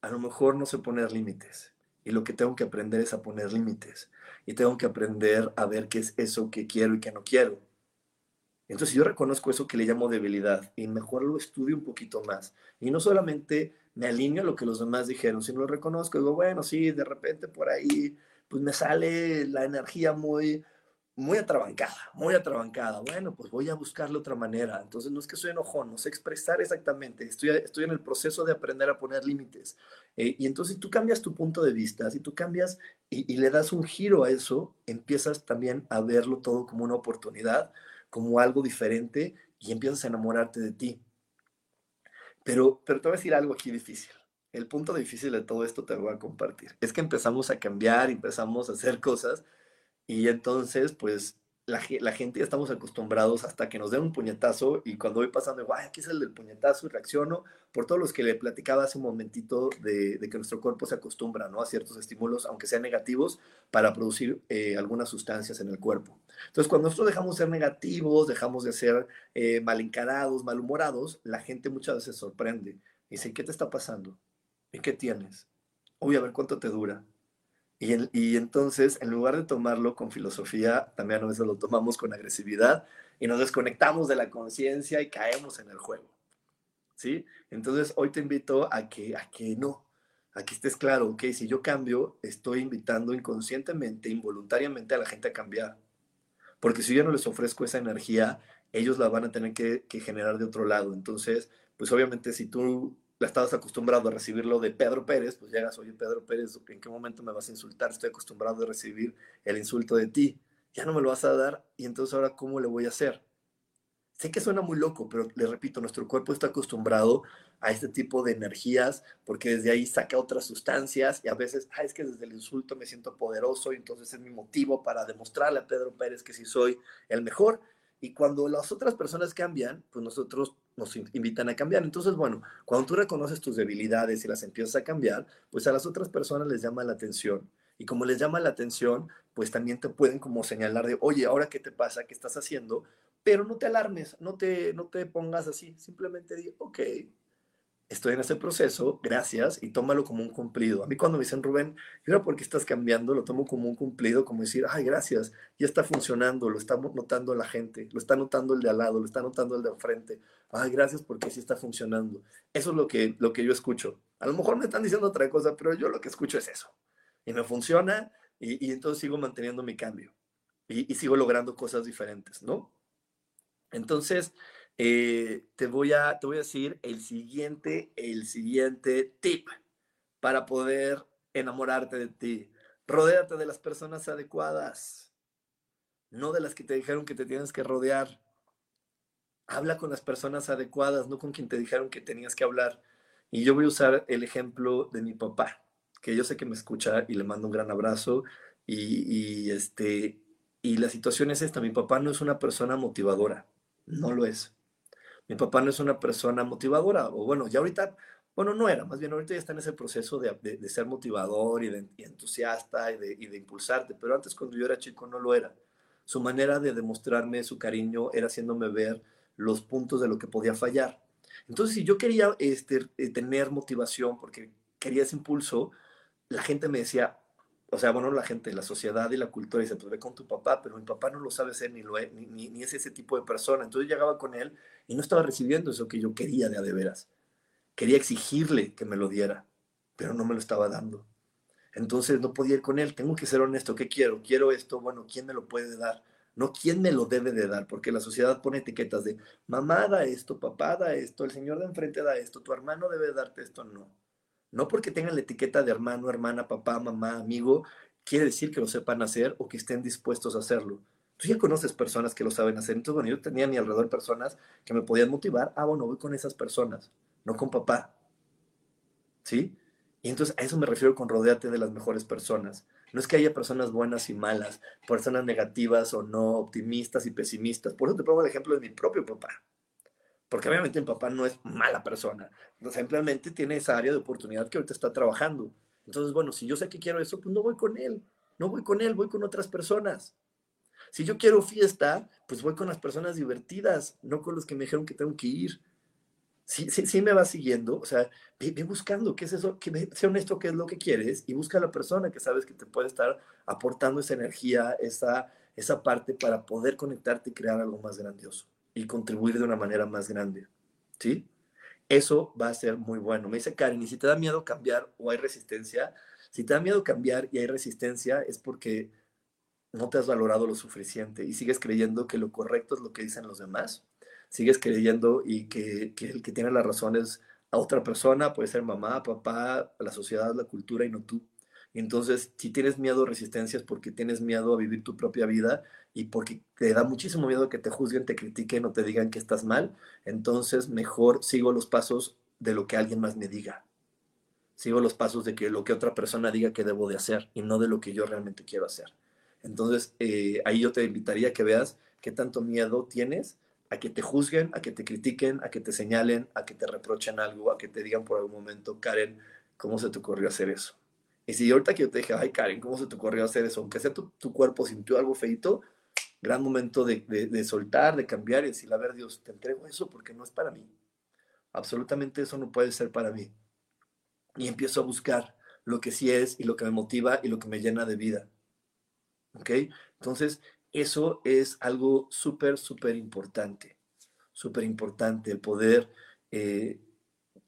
a lo mejor no sé poner límites. Y lo que tengo que aprender es a poner límites. Y tengo que aprender a ver qué es eso que quiero y que no quiero. Entonces, yo reconozco eso que le llamo debilidad y mejor lo estudio un poquito más. Y no solamente me alineo a lo que los demás dijeron, sino lo reconozco. Digo, bueno, sí, de repente por ahí, pues me sale la energía muy, muy atrabancada, muy atrabancada. Bueno, pues voy a buscarle otra manera. Entonces, no es que soy enojón, no sé expresar exactamente. Estoy, estoy en el proceso de aprender a poner límites. Eh, y entonces tú cambias tu punto de vista, si tú cambias y, y, le das un giro a eso, empiezas también a verlo todo como una oportunidad, como algo diferente y empiezas a enamorarte de ti. Pero, pero te voy a decir algo aquí difícil. El punto difícil de todo esto te lo voy a compartir. Es que empezamos a cambiar, empezamos a hacer cosas y entonces, pues, la, gente ya estamos acostumbrados hasta que nos den un puñetazo y cuando voy pasando, guay, aquí es el del puñetazo y reacciono por todos los que le platicaba hace un momentito de, que nuestro cuerpo se acostumbra ¿no? a ciertos estímulos, aunque sean negativos, para producir eh, algunas sustancias en el cuerpo. Entonces, cuando nosotros dejamos de ser negativos, dejamos de ser eh, mal encarados, malhumorados, la gente muchas veces sorprende. Dice, ¿qué te está pasando? ¿Y qué tienes? Voy a ver cuánto te dura y, entonces, en lugar de tomarlo con filosofía, también a veces lo tomamos con agresividad y nos desconectamos de la conciencia y caemos en el juego. ¿Sí? Entonces, hoy te invito a que, a que no, a que estés claro, ok, si yo cambio, estoy invitando inconscientemente, involuntariamente a la gente a cambiar. Porque si yo no les ofrezco esa energía, ellos la van a tener que, que generar de otro lado. Entonces, pues obviamente si tú la estabas acostumbrado a recibirlo de Pedro Pérez, pues llegas, oye Pedro Pérez, ¿en qué momento me vas a insultar? Estoy acostumbrado a recibir el insulto de ti. Ya no me lo vas a dar y entonces ahora ¿cómo le voy a hacer? Sé que suena muy loco, pero le repito, nuestro cuerpo está acostumbrado a este tipo de energías porque desde ahí saca otras sustancias y a veces, ah, es que desde el insulto me siento poderoso y entonces es mi motivo para demostrarle a Pedro Pérez que sí soy el mejor y cuando las otras personas cambian, pues nosotros nos invitan a cambiar. Entonces, bueno, cuando tú reconoces tus debilidades y las empiezas a cambiar, pues a las otras personas les llama la atención. Y como les llama la atención, pues también te pueden como señalar de, oye, ahora qué te pasa, qué estás haciendo, pero no te alarmes, no te, no te pongas así, simplemente di, ok, estoy en ese proceso, gracias, y tómalo como un cumplido. A mí cuando me dicen, Rubén, ¿y ahora por qué estás cambiando? Lo tomo como un cumplido, como decir, ay, gracias, ya está funcionando, lo está notando la gente, lo está notando el de al lado, lo está notando el de enfrente. Ay, gracias porque sí está funcionando. Eso es lo que, lo que yo escucho. A lo mejor me están diciendo otra cosa, pero yo lo que escucho es eso. Y me funciona y, entonces sigo manteniendo mi cambio y, sigo logrando cosas diferentes, ¿no? Entonces, eh, te, voy a, te voy a decir el siguiente, el siguiente tip para poder enamorarte de ti. Rodéate de las personas adecuadas, no de las que te dijeron que te tienes que rodear. Habla con las personas adecuadas, no con quien te dijeron que tenías que hablar. Y yo voy a usar el ejemplo de mi papá, que yo sé que me escucha y le mando un gran abrazo. Y, este, y la situación es esta, mi papá no es una persona motivadora, no lo es. Mi papá no es una persona motivadora, o bueno, ya ahorita, bueno, no era, más bien ahorita ya está en ese proceso de, de, ser motivador y, de, entusiasta y de, y de impulsarte, pero antes cuando yo era chico no lo era. Su manera de demostrarme su cariño era haciéndome ver los puntos de lo que podía fallar. Entonces, si yo quería este, eh, tener motivación porque quería ese impulso, la gente me decía, o sea, bueno, la gente, la sociedad y la cultura dice, pues ve con tu papá, pero mi papá no lo sabe ser ni, lo es, ni, ni, es ese tipo de persona. Entonces llegaba con él y no estaba recibiendo eso que yo quería de a de veras. Quería exigirle que me lo diera, pero no me lo estaba dando. Entonces no podía ir con él. Tengo que ser honesto. ¿Qué quiero? Quiero esto. Bueno, ¿quién me lo puede dar? No quién me lo debe de dar, porque la sociedad pone etiquetas de mamá da esto, papá da esto, el señor de enfrente da esto, tu hermano debe darte esto. No. No porque tengan la etiqueta de hermano, hermana, papá, mamá, amigo, quiere decir que lo sepan hacer o que estén dispuestos a hacerlo. Tú ya conoces personas que lo saben hacer. Entonces, bueno, yo tenía a mi alrededor personas que me podían motivar. Ah, bueno, voy con esas personas, no con papá. ¿Sí? Y entonces a eso me refiero con rodearte de las mejores personas. No es que haya personas buenas y malas, personas negativas o no, optimistas y pesimistas. Por eso te pongo el ejemplo de mi propio papá. Porque obviamente mi papá no es mala persona. Simplemente tiene esa área de oportunidad que ahorita está trabajando. Entonces, bueno, si yo sé que quiero eso, pues no voy con él. No voy con él, voy con otras personas. Si yo quiero fiesta, pues voy con las personas divertidas, no con los que me dijeron que tengo que ir. Sí, sí, sí me va siguiendo, o sea, ve, buscando qué es eso, sea honesto qué es lo que quieres y busca a la persona que sabes que te puede estar aportando esa energía, esa, esa parte para poder conectarte y crear algo más grandioso y contribuir de una manera más grande. ¿Sí? Eso va a ser muy bueno. Me dice Karen, y si te da miedo cambiar o hay resistencia, si te da miedo cambiar y hay resistencia es porque no te has valorado lo suficiente y sigues creyendo que lo correcto es lo que dicen los demás. Sigues creyendo y que, el que tiene la razón es a otra persona, puede ser mamá, papá, la sociedad, la cultura y no tú. Entonces, si tienes miedo resistencias porque tienes miedo a vivir tu propia vida y porque te da muchísimo miedo que te juzguen, te critiquen o te digan que estás mal, entonces mejor sigo los pasos de lo que alguien más me diga. Sigo los pasos de que lo que otra persona diga que debo de hacer y no de lo que yo realmente quiero hacer. Entonces, eh, ahí yo te invitaría a que veas qué tanto miedo tienes a que te juzguen, a que te critiquen, a que te señalen, a que te reprochen algo, a que te digan por algún momento, Karen, ¿cómo se te ocurrió hacer eso? Y si ahorita que yo te dije, ay Karen, ¿cómo se te ocurrió hacer eso? Aunque sea tu, tu cuerpo sintió algo feito, gran momento de, de, soltar, de cambiar y decir, a ver Dios, te entrego eso porque no es para mí. Absolutamente eso no puede ser para mí. Y empiezo a buscar lo que sí es y lo que me motiva y lo que me llena de vida. ¿Ok? Entonces, eso es algo súper, súper importante. Súper importante, el poder eh,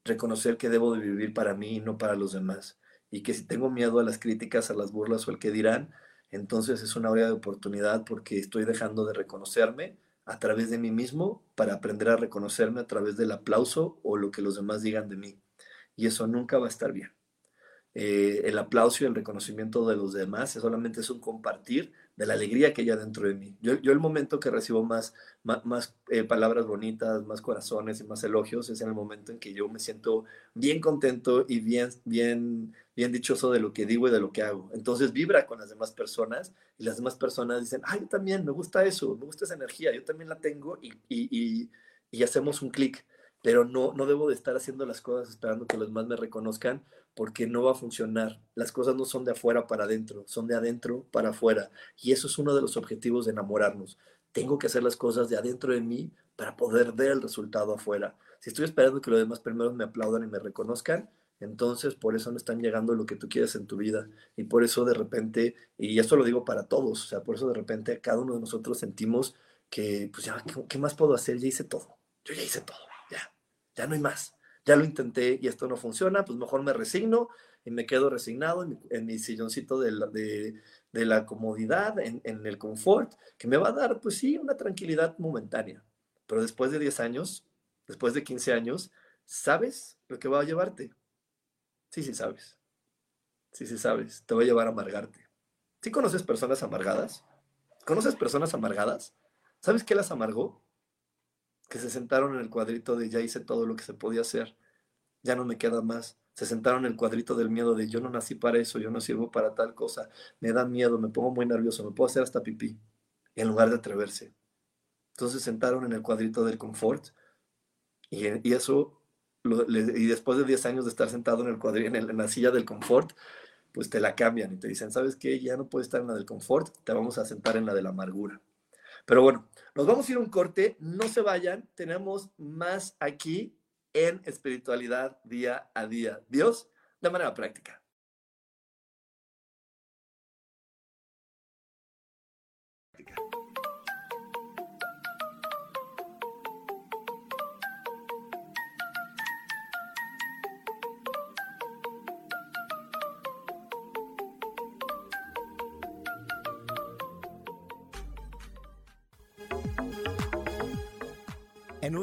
reconocer que debo de vivir para mí y no para los demás y que si tengo miedo a las críticas, a las burlas o al que dirán, entonces es una área de oportunidad porque estoy dejando de reconocerme a través de mí mismo para aprender a reconocerme a través del aplauso o lo que los demás digan de mí. Y eso nunca va a estar bien. Eh, el aplauso y el reconocimiento de los demás solamente es un compartir de la alegría que hay dentro de mí. Yo, yo el momento que recibo más, más, eh, palabras bonitas, más corazones y más elogios es en el momento en que yo me siento bien contento y bien, bien, bien dichoso de lo que digo y de lo que hago. Entonces vibra con las demás personas y las demás personas dicen, ay, yo también, me gusta eso, me gusta esa energía, yo también la tengo y, y, y, y hacemos un clic. Pero no, no debo de estar haciendo las cosas esperando que los demás me reconozcan porque no va a funcionar. Las cosas no son de afuera para adentro, son de adentro para afuera. Y eso es uno de los objetivos de enamorarnos. Tengo que hacer las cosas de adentro de mí para poder ver el resultado afuera. Si estoy esperando que los demás primero me aplaudan y me reconozcan, entonces por eso no están llegando lo que tú quieres en tu vida. Y por eso de repente, y esto lo digo para todos, o sea, por eso de repente cada uno de nosotros sentimos que, pues ya, ¿qué, qué más puedo hacer? Ya hice todo. Yo ya hice todo, ya, ya no hay más ya lo intenté y esto no funciona, pues mejor me resigno y me quedo resignado en mi, silloncito de la, de, la comodidad, en, en, el confort, que me va a dar, pues sí, una tranquilidad momentánea. Pero después de 10 años, después de 15 años, ¿sabes lo que va a llevarte? Sí, sí sabes. Sí, sí sabes. Te va a llevar a amargarte. ¿Sí conoces personas amargadas? ¿Conoces personas amargadas? ¿Sabes qué las amargó? Que se sentaron en el cuadrito de ya hice todo lo que se podía hacer, ya no me queda más. Se sentaron en el cuadrito del miedo de yo no nací para eso, yo no sirvo para tal cosa, me da miedo, me pongo muy nervioso, me puedo hacer hasta pipí, en lugar de atreverse. Entonces se sentaron en el cuadrito del confort y, y eso, y después de 10 años de estar sentado en, el cuadrito, en, en la silla del confort, pues te la cambian y te dicen, ¿sabes qué? Ya no puedes estar en la del confort, te vamos a sentar en la de la amargura. Pero bueno, nos vamos a ir un corte, no se vayan, tenemos más aquí en espiritualidad día a día. Dios, de manera práctica.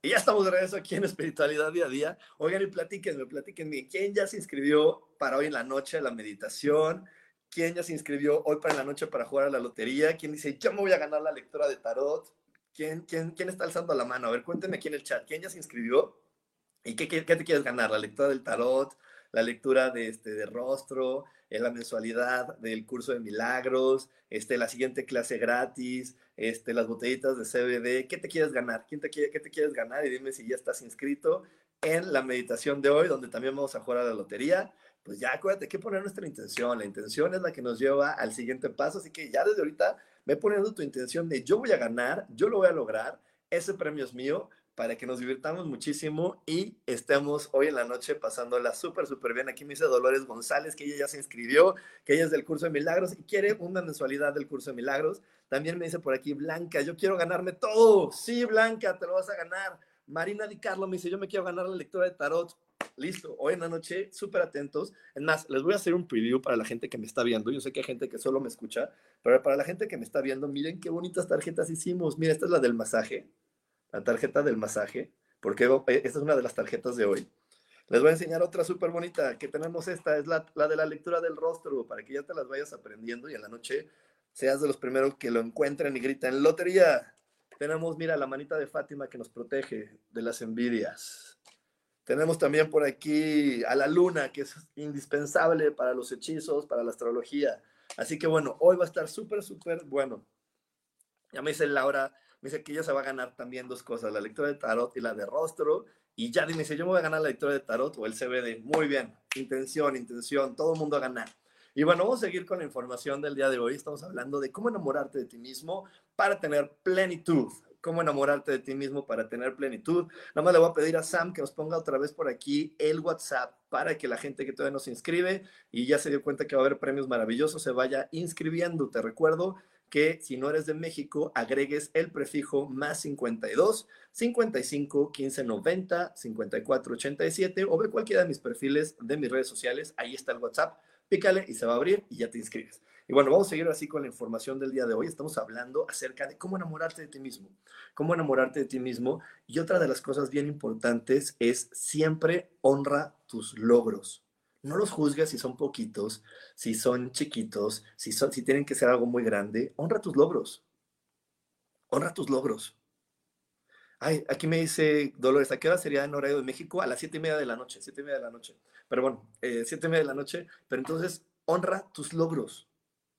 Y ya estamos de regreso aquí en Espiritualidad Día a Día. Oigan y platíquenme, platíquenme, ¿quién ya se inscribió para hoy en la noche la meditación? ¿Quién ya se inscribió hoy para la noche para jugar a la lotería? ¿Quién dice, yo me voy a ganar la lectura de tarot? ¿Quién, quién, quién está alzando la mano? A ver, cuéntenme aquí en el chat, ¿quién ya se inscribió? ¿Y qué, qué, qué te quieres ganar? ¿La lectura del tarot? ¿La lectura de, este, de rostro? en la mensualidad del curso de milagros, este, la siguiente clase gratis, este, las botellitas de CBD. ¿Qué te quieres ganar? ¿Quién te quiere, ¿Qué te quieres ganar? Y dime si ya estás inscrito en la meditación de hoy, donde también vamos a jugar a la lotería. Pues ya acuérdate que poner nuestra intención. La intención es la que nos lleva al siguiente paso. Así que ya desde ahorita ve poniendo tu intención de yo voy a ganar, yo lo voy a lograr, ese premio es mío para que nos divirtamos muchísimo y estemos hoy en la noche pasándola súper, súper bien. Aquí me dice Dolores González que ella ya se inscribió, que ella es del curso de milagros y quiere una mensualidad del curso de milagros. También me dice por aquí Blanca, yo quiero ganarme todo. Sí, Blanca, te lo vas a ganar. Marina Di Carlo me dice, yo me quiero ganar la lectura de tarot. Listo, hoy en la noche, súper atentos. Es más, les voy a hacer un preview para la gente que me está viendo. Yo sé que hay gente que solo me escucha, pero para la gente que me está viendo, miren qué bonitas tarjetas hicimos. Mira, esta es la del masaje la tarjeta del masaje, porque eh, esta es una de las tarjetas de hoy. Les voy a enseñar otra súper bonita que tenemos esta, es la, la, de la lectura del rostro, para que ya te las vayas aprendiendo y en la noche seas de los primeros que lo encuentren y griten, lotería. Tenemos, mira, la manita de Fátima que nos protege de las envidias. Tenemos también por aquí a la luna, que es indispensable para los hechizos, para la astrología. Así que bueno, hoy va a estar súper, súper bueno. Ya me dice Laura, me dice que ella se va a ganar también dos cosas, la lectura de tarot y la de rostro. Y ya me dice, yo me voy a ganar la lectura de tarot o el CBD. Muy bien, intención, intención, todo el mundo a ganar. Y bueno, vamos a seguir con la información del día de hoy. Estamos hablando de cómo enamorarte de ti mismo para tener plenitud, cómo enamorarte de ti mismo para tener plenitud. Nada más le voy a pedir a Sam que nos ponga otra vez por aquí el WhatsApp para que la gente que todavía no se inscribe y ya se dio cuenta que va a haber premios maravillosos se vaya inscribiendo. Te recuerdo que si no eres de México, agregues el prefijo más 52 55 15 90 54 87 o ve cualquiera de mis perfiles de mis redes sociales. Ahí está el WhatsApp. Pícale y se va a abrir y ya te inscribes. Y bueno, vamos a seguir así con la información del día de hoy. Estamos hablando acerca de cómo enamorarte de ti mismo, cómo enamorarte de ti mismo. Y otra de las cosas bien importantes es siempre honra tus logros. No los juzgues si son poquitos, si son chiquitos, si, son, si tienen que ser algo muy grande. Honra tus logros. Honra tus logros. Ay, aquí me dice Dolores, ¿a qué hora sería en horario de México? A las siete y media de la noche, siete y media de la noche. Pero bueno, eh, siete y media de la noche. Pero entonces, honra tus logros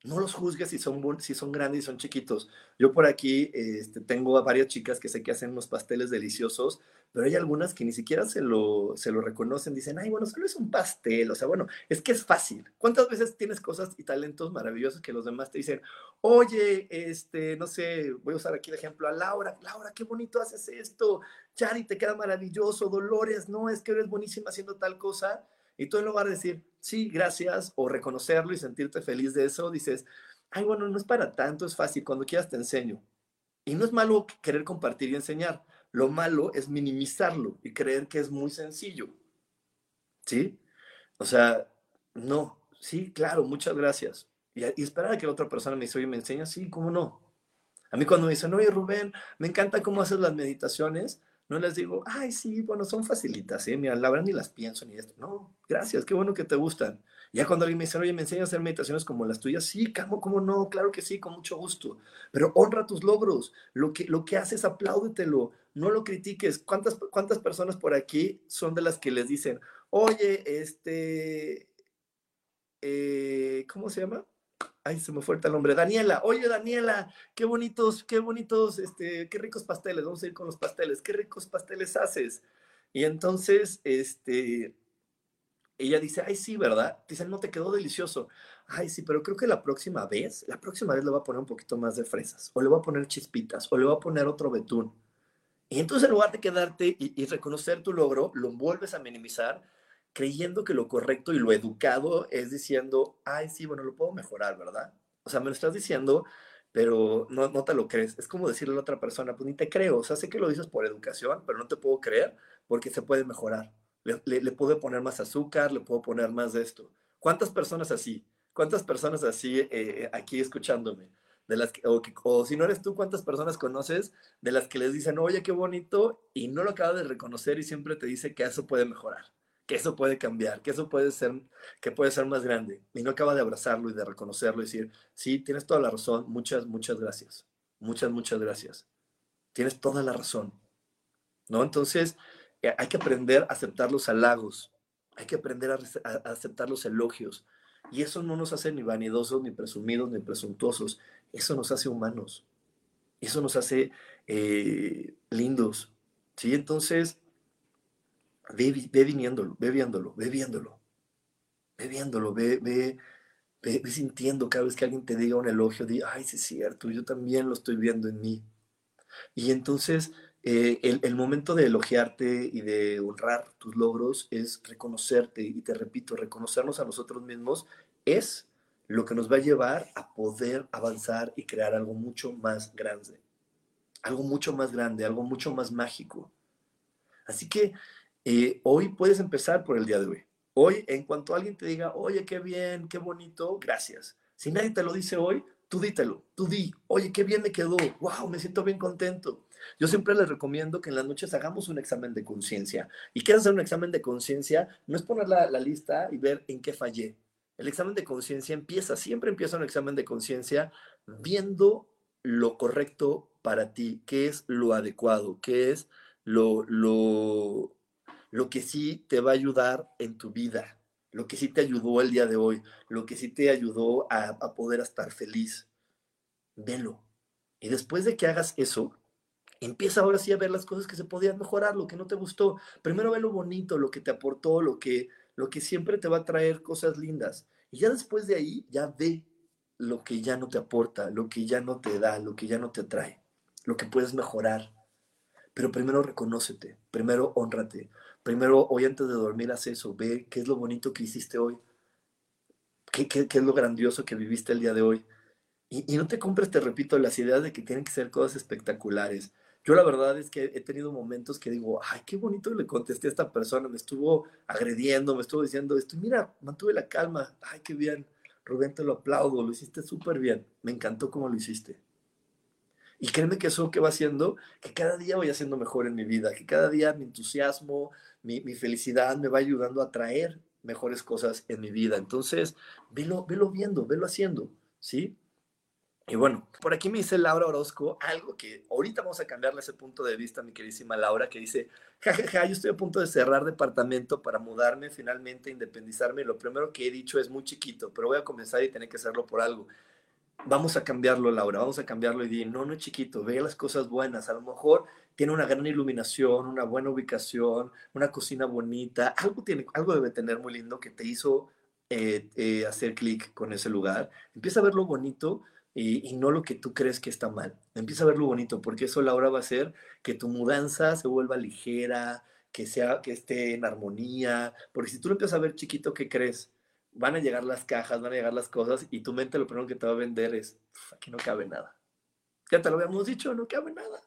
no los juzgues si son, si son grandes y son chiquitos. Yo por aquí este, tengo a varias chicas que sé que hacen unos pasteles deliciosos, pero hay algunas que ni siquiera se lo, se lo reconocen. Dicen, ay, bueno, solo es un pastel. O sea, bueno, es que es fácil. ¿Cuántas veces tienes cosas y talentos maravillosos que los demás te dicen, oye, este, no sé, voy a usar aquí el ejemplo a Laura. Laura, qué bonito haces esto. Chari, te queda maravilloso. Dolores, no, es que eres buenísima haciendo tal cosa. Y tú en lugar de decir, sí, gracias, o reconocerlo y sentirte feliz de eso, dices, ay, bueno, no es para tanto, es fácil, cuando quieras te enseño. Y no es malo querer compartir y enseñar, lo malo es minimizarlo y creer que es muy sencillo. ¿Sí? O sea, no, sí, claro, muchas gracias. Y, esperar a que la otra persona me dice, oye, me enseña, sí, ¿cómo no? A mí cuando me dicen, oye, Rubén, me encanta cómo haces las meditaciones, no les digo, ay, sí, bueno, son facilitas, ¿eh? Mira, la verdad ni las pienso ni esto. No, gracias, qué bueno que te gustan. Ya cuando alguien me dice, oye, me enseñas a hacer meditaciones como las tuyas, sí, ¿cómo, cómo no? Claro que sí, con mucho gusto. Pero honra tus logros. Lo que, lo que haces, apláudetelo. No lo critiques. ¿Cuántas, ¿Cuántas personas por aquí son de las que les dicen, oye, este, eh, ¿cómo se llama? Ay, se me fue el nombre, Daniela, oye Daniela, qué bonitos, qué bonitos, este, qué ricos pasteles, vamos a ir con los pasteles, qué ricos pasteles haces. Y entonces, este, ella dice, ay, sí, ¿verdad? Dice, no te quedó delicioso. Ay, sí, pero creo que la próxima vez, la próxima vez le voy a poner un poquito más de fresas, o le voy a poner chispitas, o le voy a poner otro betún. Y entonces en lugar de quedarte y, y reconocer tu logro, lo vuelves a minimizar creyendo que lo correcto y lo educado es diciendo, ay, sí, bueno, lo puedo mejorar, ¿verdad? O sea, me lo estás diciendo, pero no, no te lo crees. Es como decirle a la otra persona, pues ni te creo, o sea, sé que lo dices por educación, pero no te puedo creer porque se puede mejorar. Le, puedo poner más azúcar, le puedo poner más de esto. ¿Cuántas personas así? ¿Cuántas personas así eh, aquí escuchándome? De las o, o, si no eres tú, ¿cuántas personas conoces de las que les dicen, oye, qué bonito, y no lo acaba de reconocer y siempre te dice que eso puede mejorar? Que eso puede cambiar, que eso puede ser, que puede ser más grande. Y no acaba de abrazarlo y de reconocerlo y decir, sí, tienes toda la razón, muchas, muchas gracias. Muchas, muchas gracias. Tienes toda la razón. ¿No? Entonces, eh, hay que aprender a aceptar los halagos, hay que aprender a, aceptar los elogios. Y eso no nos hace ni vanidosos, ni presumidos, ni presuntuosos. Eso nos hace humanos. Eso nos hace eh, lindos. ¿Sí? Entonces, ve, ve viniéndolo, ve viéndolo, ve viéndolo, ve viéndolo, ve, ve, ve, sintiendo cada vez que alguien te diga un elogio, di, ay, sí es cierto, yo también lo estoy viendo en mí. Y entonces eh, el, el, momento de elogiarte y de honrar tus logros es reconocerte, y te repito, reconocernos a nosotros mismos es lo que nos va a llevar a poder avanzar y crear algo mucho más grande, algo mucho más grande, algo mucho más mágico. Así que eh, hoy puedes empezar por el día de hoy. Hoy, en cuanto alguien te diga, oye, qué bien, qué bonito, gracias. Si nadie te lo dice hoy, tú dítelo, tú di, oye, qué bien me quedó, wow, me siento bien contento. Yo siempre les recomiendo que en las noches hagamos un examen de conciencia. Y qué hacer un examen de conciencia no es poner la, la lista y ver en qué fallé. El examen de conciencia empieza, siempre empieza un examen de conciencia viendo lo correcto para ti, qué es lo adecuado, qué es lo, lo que sí te va a ayudar en tu vida, lo que sí te ayudó el día de hoy, lo que sí te ayudó a, poder estar feliz. Velo. Y después de que hagas eso, empieza ahora sí a ver las cosas que se podían mejorar, lo que no te gustó. Primero ve lo bonito, lo que te aportó, lo que, lo que siempre te va a traer cosas lindas. Y ya después de ahí, ya ve lo que ya no te aporta, lo que ya no te da, lo que ya no te trae. lo que puedes mejorar. Pero primero reconócete, primero honrate, primero hoy antes de dormir haz eso, ve qué es lo bonito que hiciste hoy, qué, qué, qué es lo grandioso que viviste el día de hoy. Y, y, no te compres, te repito, las ideas de que tienen que ser cosas espectaculares. Yo la verdad es que he tenido momentos que digo, ay, qué bonito le contesté a esta persona, me estuvo agrediendo, me estuvo diciendo esto, mira, mantuve la calma, ay, qué bien, Rubén, te lo aplaudo, lo hiciste súper bien, me encantó cómo lo hiciste. Y créeme que eso que va haciendo, que cada día voy haciendo mejor en mi vida, que cada día mi entusiasmo, mi, mi felicidad me va ayudando a traer mejores cosas en mi vida. Entonces, velo, velo viendo, velo haciendo, ¿sí? Y bueno, por aquí me dice Laura Orozco algo que ahorita vamos a cambiarle ese punto de vista, mi queridísima Laura, que dice, jajaja, ja, ja, yo estoy a punto de cerrar departamento para mudarme, finalmente independizarme. Lo primero que he dicho es muy chiquito, pero voy a comenzar y tener que hacerlo por algo. Vamos a cambiarlo, Laura, vamos a cambiarlo y di, no, no es chiquito, ve las cosas buenas. A lo mejor tiene una gran iluminación, una buena ubicación, una cocina bonita, algo, tiene, algo debe tener muy lindo que te hizo eh, eh, hacer clic con ese lugar. Empieza a ver lo bonito y, y, no lo que tú crees que está mal. Empieza a ver lo bonito, porque eso la hora va a hacer que tu mudanza se vuelva ligera, que, sea, que esté en armonía, porque si tú lo empiezas a ver chiquito, ¿qué crees? Van a llegar las cajas, van a llegar las cosas y tu mente lo primero que te va a vender es, aquí no cabe nada. Ya te lo habíamos dicho, no cabe nada.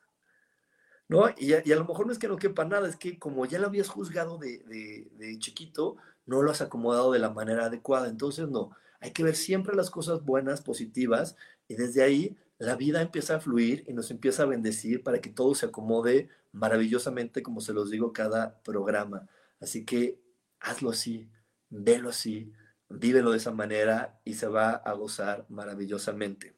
¿No? Y, y a lo mejor no es que no quepa nada, es que como ya lo habías juzgado de, de, de chiquito, no lo has acomodado de la manera adecuada. Entonces, no, hay que ver siempre las cosas buenas, positivas, y desde ahí la vida empieza a fluir y nos empieza a bendecir para que todo se acomode maravillosamente, como se los digo cada programa. Así que hazlo así, velo así, vívelo de esa manera y se va a gozar maravillosamente.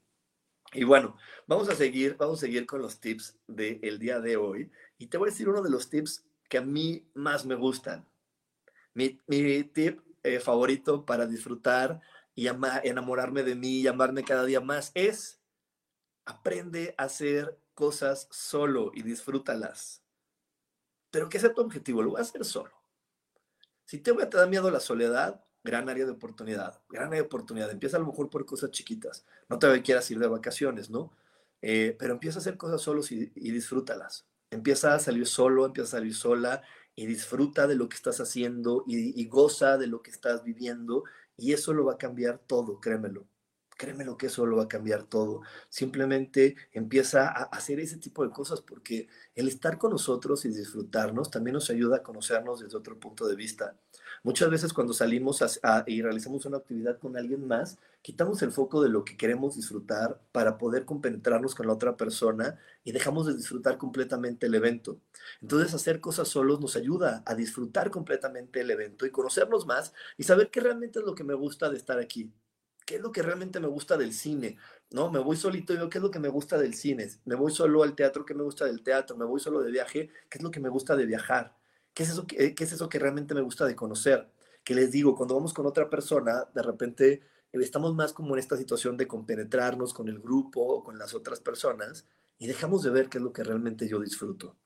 Y bueno, vamos a seguir, vamos a seguir con los tips del día de hoy. Y te voy a decir uno de los tips que a mí más me gustan. Mi, mi tip eh, favorito para disfrutar y ama, enamorarme de mí y amarme cada día más es aprende a hacer cosas solo y disfrútalas. Pero que sea tu objetivo, lo voy a hacer solo. Si te, te da miedo la soledad, gran área de oportunidad, gran área de oportunidad. Empieza a lo mejor por cosas chiquitas. No te quieras ir de vacaciones, ¿no? Eh, pero empieza a hacer cosas solos y, disfrútalas. Empieza a salir solo, empieza a salir sola y disfruta de lo que estás haciendo y, y goza de lo que estás viviendo y eso lo va a cambiar todo, créemelo. Créemelo que eso lo va a cambiar todo. Simplemente empieza a hacer ese tipo de cosas porque el estar con nosotros y disfrutarnos también nos ayuda a conocernos desde otro punto de vista. Muchas veces cuando salimos y realizamos una actividad con alguien más, quitamos el foco de lo que queremos disfrutar para poder compenetrarnos con la otra persona y dejamos de disfrutar completamente el evento. Entonces hacer cosas solos nos ayuda a disfrutar completamente el evento y conocernos más y saber qué realmente es lo que me gusta de estar aquí. ¿Qué es lo que realmente me gusta del cine? ¿No? Me voy solito y veo qué es lo que me gusta del cine. Me voy solo al teatro, ¿qué me gusta del teatro? Me voy solo de viaje, ¿qué es lo que me gusta de viajar? ¿Qué es eso que, qué es eso que realmente me gusta de conocer? Que les digo, cuando vamos con otra persona, de repente estamos más como en esta situación de compenetrarnos con el grupo o con las otras personas y dejamos de ver qué es lo que realmente yo disfruto.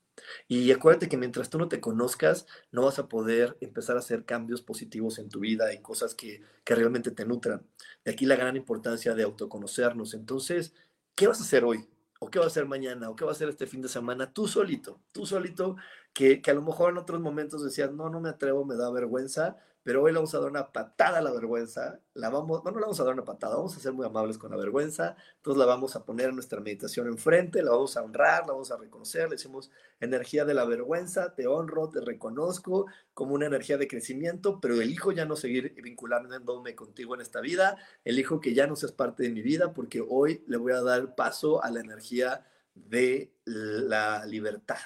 Y acuérdate que mientras tú no te conozcas, no vas a poder empezar a hacer cambios positivos en tu vida y cosas que, que realmente te nutran. De aquí la gran importancia de autoconocernos. Entonces, ¿qué vas a hacer hoy? ¿O qué vas a hacer mañana? ¿O qué vas a hacer este fin de semana? Tú solito, tú solito, que a lo mejor en otros momentos decías, no, no me atrevo, me da vergüenza, pero hoy le vamos a dar una patada a la vergüenza, la vamos, no, no le vamos a dar una patada, vamos a ser muy amables con la vergüenza, entonces la vamos a poner en nuestra meditación enfrente, la vamos a honrar, la vamos a reconocer, le decimos energía de la vergüenza, te honro, te reconozco como una energía de crecimiento, pero elijo ya no seguir vinculándome contigo en esta vida, elijo que ya no seas parte de mi vida porque hoy le voy a dar paso a la energía de la libertad.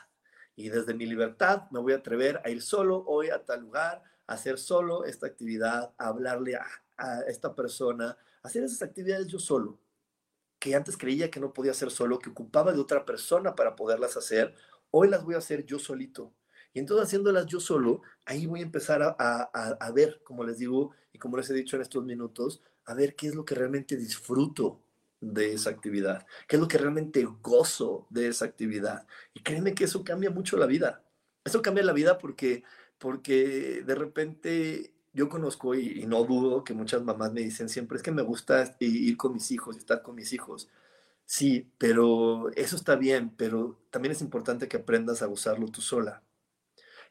Y desde mi libertad me voy a atrever a ir solo hoy a tal lugar, hacer solo esta actividad, hablarle a, esta persona, hacer esas actividades yo solo, que antes creía que no podía hacer solo, que ocupaba de otra persona para poderlas hacer, hoy las voy a hacer yo solito. Y entonces haciéndolas yo solo, ahí voy a empezar a, a ver, como les digo y como les he dicho en estos minutos, a ver qué es lo que realmente disfruto de esa actividad, qué es lo que realmente gozo de esa actividad. Y créeme que eso cambia mucho la vida. Eso cambia la vida porque porque de repente yo conozco y, y, no dudo que muchas mamás me dicen siempre es que me gusta ir con mis hijos y estar con mis hijos. Sí, pero eso está bien, pero también es importante que aprendas a usarlo tú sola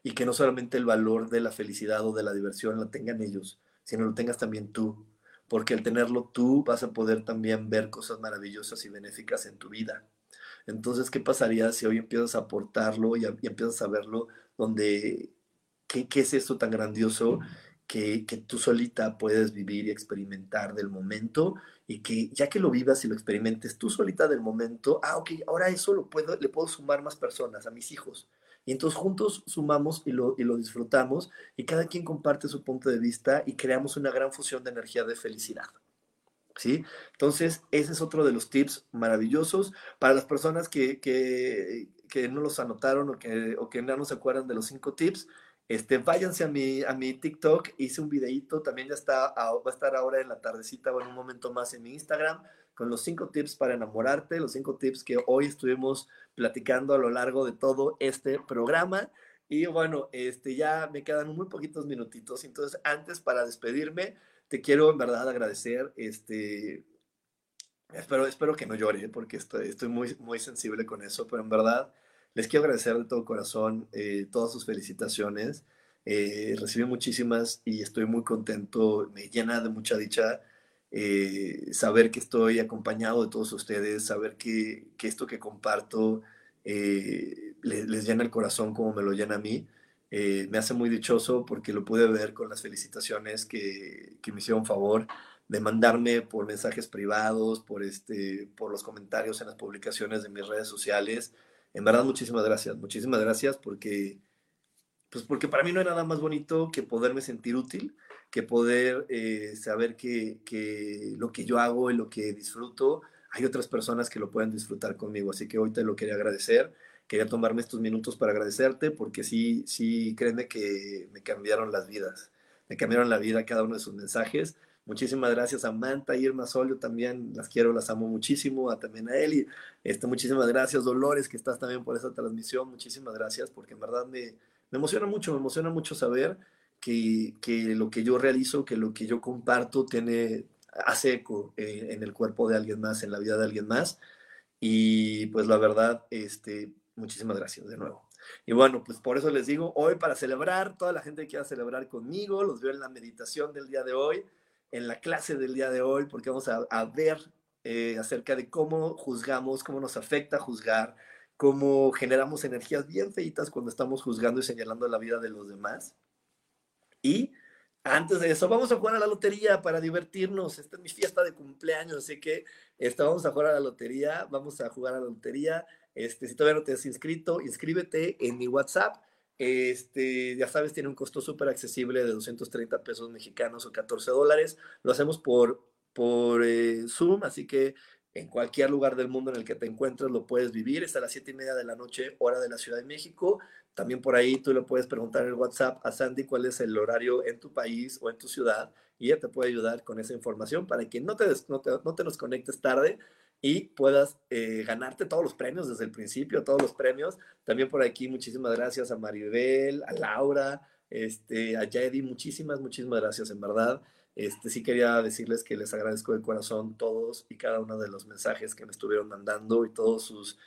y que no solamente el valor de la felicidad o de la diversión la tengan ellos, sino lo tengas también tú, porque al tenerlo tú vas a poder también ver cosas maravillosas y benéficas en tu vida. Entonces, ¿qué pasaría si hoy empiezas a aportarlo y, empiezas a verlo donde, ¿qué, ¿qué, es esto tan grandioso que, que, tú solita puedes vivir y experimentar del momento y que ya que lo vivas y lo experimentes tú solita del momento, ah, ok, ahora eso lo puedo, le puedo sumar más personas, a mis hijos. Y entonces juntos sumamos y lo, y lo disfrutamos y cada quien comparte su punto de vista y creamos una gran fusión de energía de felicidad. ¿sí? Entonces, ese es otro de los tips maravillosos para las personas que, que, que no los anotaron o que, o que no se acuerdan de los cinco tips. Este, váyanse a mi, a mi TikTok, hice un videíto, también ya está, va a estar ahora en la tardecita o en un momento más en mi Instagram, con los cinco tips para enamorarte, los cinco tips que hoy estuvimos platicando a lo largo de todo este programa. Y bueno, este, ya me quedan muy poquitos minutitos, entonces antes para despedirme, te quiero en verdad agradecer, este, espero, espero que no llore, porque estoy, estoy muy, muy sensible con eso, pero en verdad les quiero agradecer de todo corazón eh, todas sus felicitaciones. Eh, recibí muchísimas y estoy muy contento, me llena de mucha dicha eh, saber que estoy acompañado de todos ustedes, saber que, que esto que comparto les, les, llena el corazón como me lo llena a mí. Eh, me hace muy dichoso porque lo pude ver con las felicitaciones que, que, me hicieron favor de mandarme por mensajes privados, por, este, por los comentarios en las publicaciones de mis redes sociales. En verdad, muchísimas gracias, muchísimas gracias porque, pues porque para mí no hay nada más bonito que poderme sentir útil, que poder eh, saber que, que lo que yo hago y lo que disfruto, hay otras personas que lo pueden disfrutar conmigo. Así que hoy te lo quería agradecer quería tomarme estos minutos para agradecerte porque sí, sí, créeme que me cambiaron las vidas, me cambiaron la vida cada uno de sus mensajes. Muchísimas gracias a Manta, Irma Solio, también las quiero, las amo muchísimo, a, también a Eli. Este, muchísimas gracias, Dolores, que estás también por esa transmisión. Muchísimas gracias, porque en verdad me, me emociona mucho, me emociona mucho saber que, que, lo que yo realizo, que lo que yo comparto tiene, hace eco eh, en el cuerpo de alguien más, en la vida de alguien más. Y pues la verdad, este, Muchísimas gracias de nuevo. Y bueno, pues por eso les digo, hoy para celebrar, toda la gente que quiera celebrar conmigo, los veo en la meditación del día de hoy, en la clase del día de hoy, porque vamos a, ver eh, acerca de cómo juzgamos, cómo nos afecta juzgar, cómo generamos energías bien feitas cuando estamos juzgando y señalando la vida de los demás. Y antes de eso, vamos a jugar a la lotería para divertirnos. Esta es mi fiesta de cumpleaños, así que esta, vamos a jugar a la lotería, vamos a jugar a la lotería. Este, si todavía no te has inscrito, inscríbete en mi WhatsApp. Este, ya sabes, tiene un costo súper accesible de 230 pesos mexicanos o 14 dólares. Lo hacemos por, por eh, Zoom, así que en cualquier lugar del mundo en el que te encuentres lo puedes vivir. Es a las 7 y media de la noche, hora de la Ciudad de México. También por ahí tú le puedes preguntar en el WhatsApp a Sandy cuál es el horario en tu país o en tu ciudad y ella te puede ayudar con esa información para que no te, no te, no te nos conectes tarde y puedas eh, ganarte todos los premios desde el principio, todos los premios. También por aquí muchísimas gracias a Maribel, a Laura, este, a Jedi, muchísimas, muchísimas gracias en verdad. Este, sí quería decirles que les agradezco de corazón todos y cada uno de los mensajes que me estuvieron mandando y todos sus,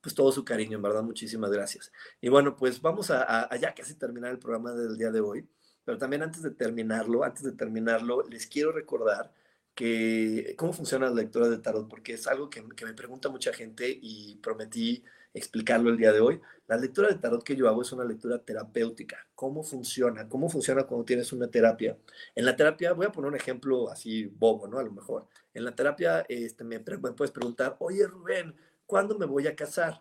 pues todo su cariño, en verdad, muchísimas gracias. Y bueno, pues vamos a, a ya casi terminar el programa del día de hoy, pero también antes de terminarlo, antes de terminarlo, les quiero recordar que cómo funciona la lectura de tarot, porque es algo que, que, me pregunta mucha gente y prometí explicarlo el día de hoy. La lectura de tarot que yo hago es una lectura terapéutica. ¿Cómo funciona? ¿Cómo funciona cuando tienes una terapia? En la terapia, voy a poner un ejemplo así bobo, ¿no? A lo mejor. En la terapia este, me, me puedes preguntar, oye Rubén, ¿cuándo me voy a casar?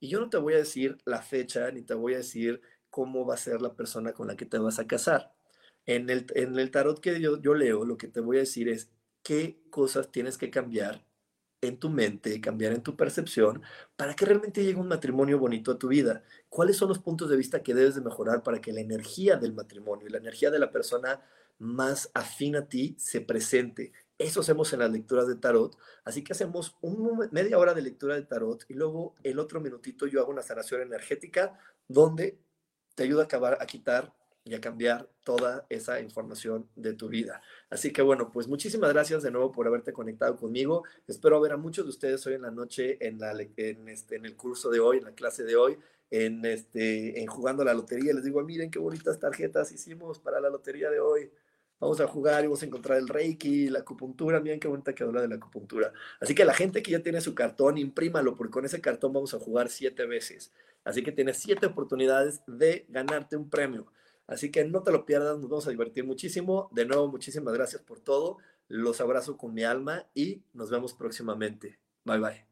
Y yo no te voy a decir la fecha, ni te voy a decir cómo va a ser la persona con la que te vas a casar. En el, en el tarot que yo, yo leo, lo que te voy a decir es, qué cosas tienes que cambiar en tu mente, cambiar en tu percepción, para que realmente llegue un matrimonio bonito a tu vida. ¿Cuáles son los puntos de vista que debes de mejorar para que la energía del matrimonio y la energía de la persona más afín a ti se presente? Eso hacemos en las lecturas de tarot. Así que hacemos un, media hora de lectura de tarot y luego el otro minutito yo hago una sanación energética donde te ayuda a acabar a quitar y a cambiar toda esa información de tu vida. Así que bueno, pues muchísimas gracias de nuevo por haberte conectado conmigo. Espero ver a muchos de ustedes hoy en la noche en, la, en, este, en el curso de hoy, en la clase de hoy, en, este, en jugando la lotería. Les digo, miren qué bonitas tarjetas hicimos para la lotería de hoy. Vamos a jugar y vamos a encontrar el Reiki, la acupuntura. Miren qué bonita quedó la de la acupuntura. Así que la gente que ya tiene su cartón, imprímalo, porque con ese cartón vamos a jugar siete veces. Así que tienes siete oportunidades de ganarte un premio. Así que no te lo pierdas, nos vamos a divertir muchísimo. De nuevo, muchísimas gracias por todo. Los abrazo con mi alma y nos vemos próximamente. Bye bye.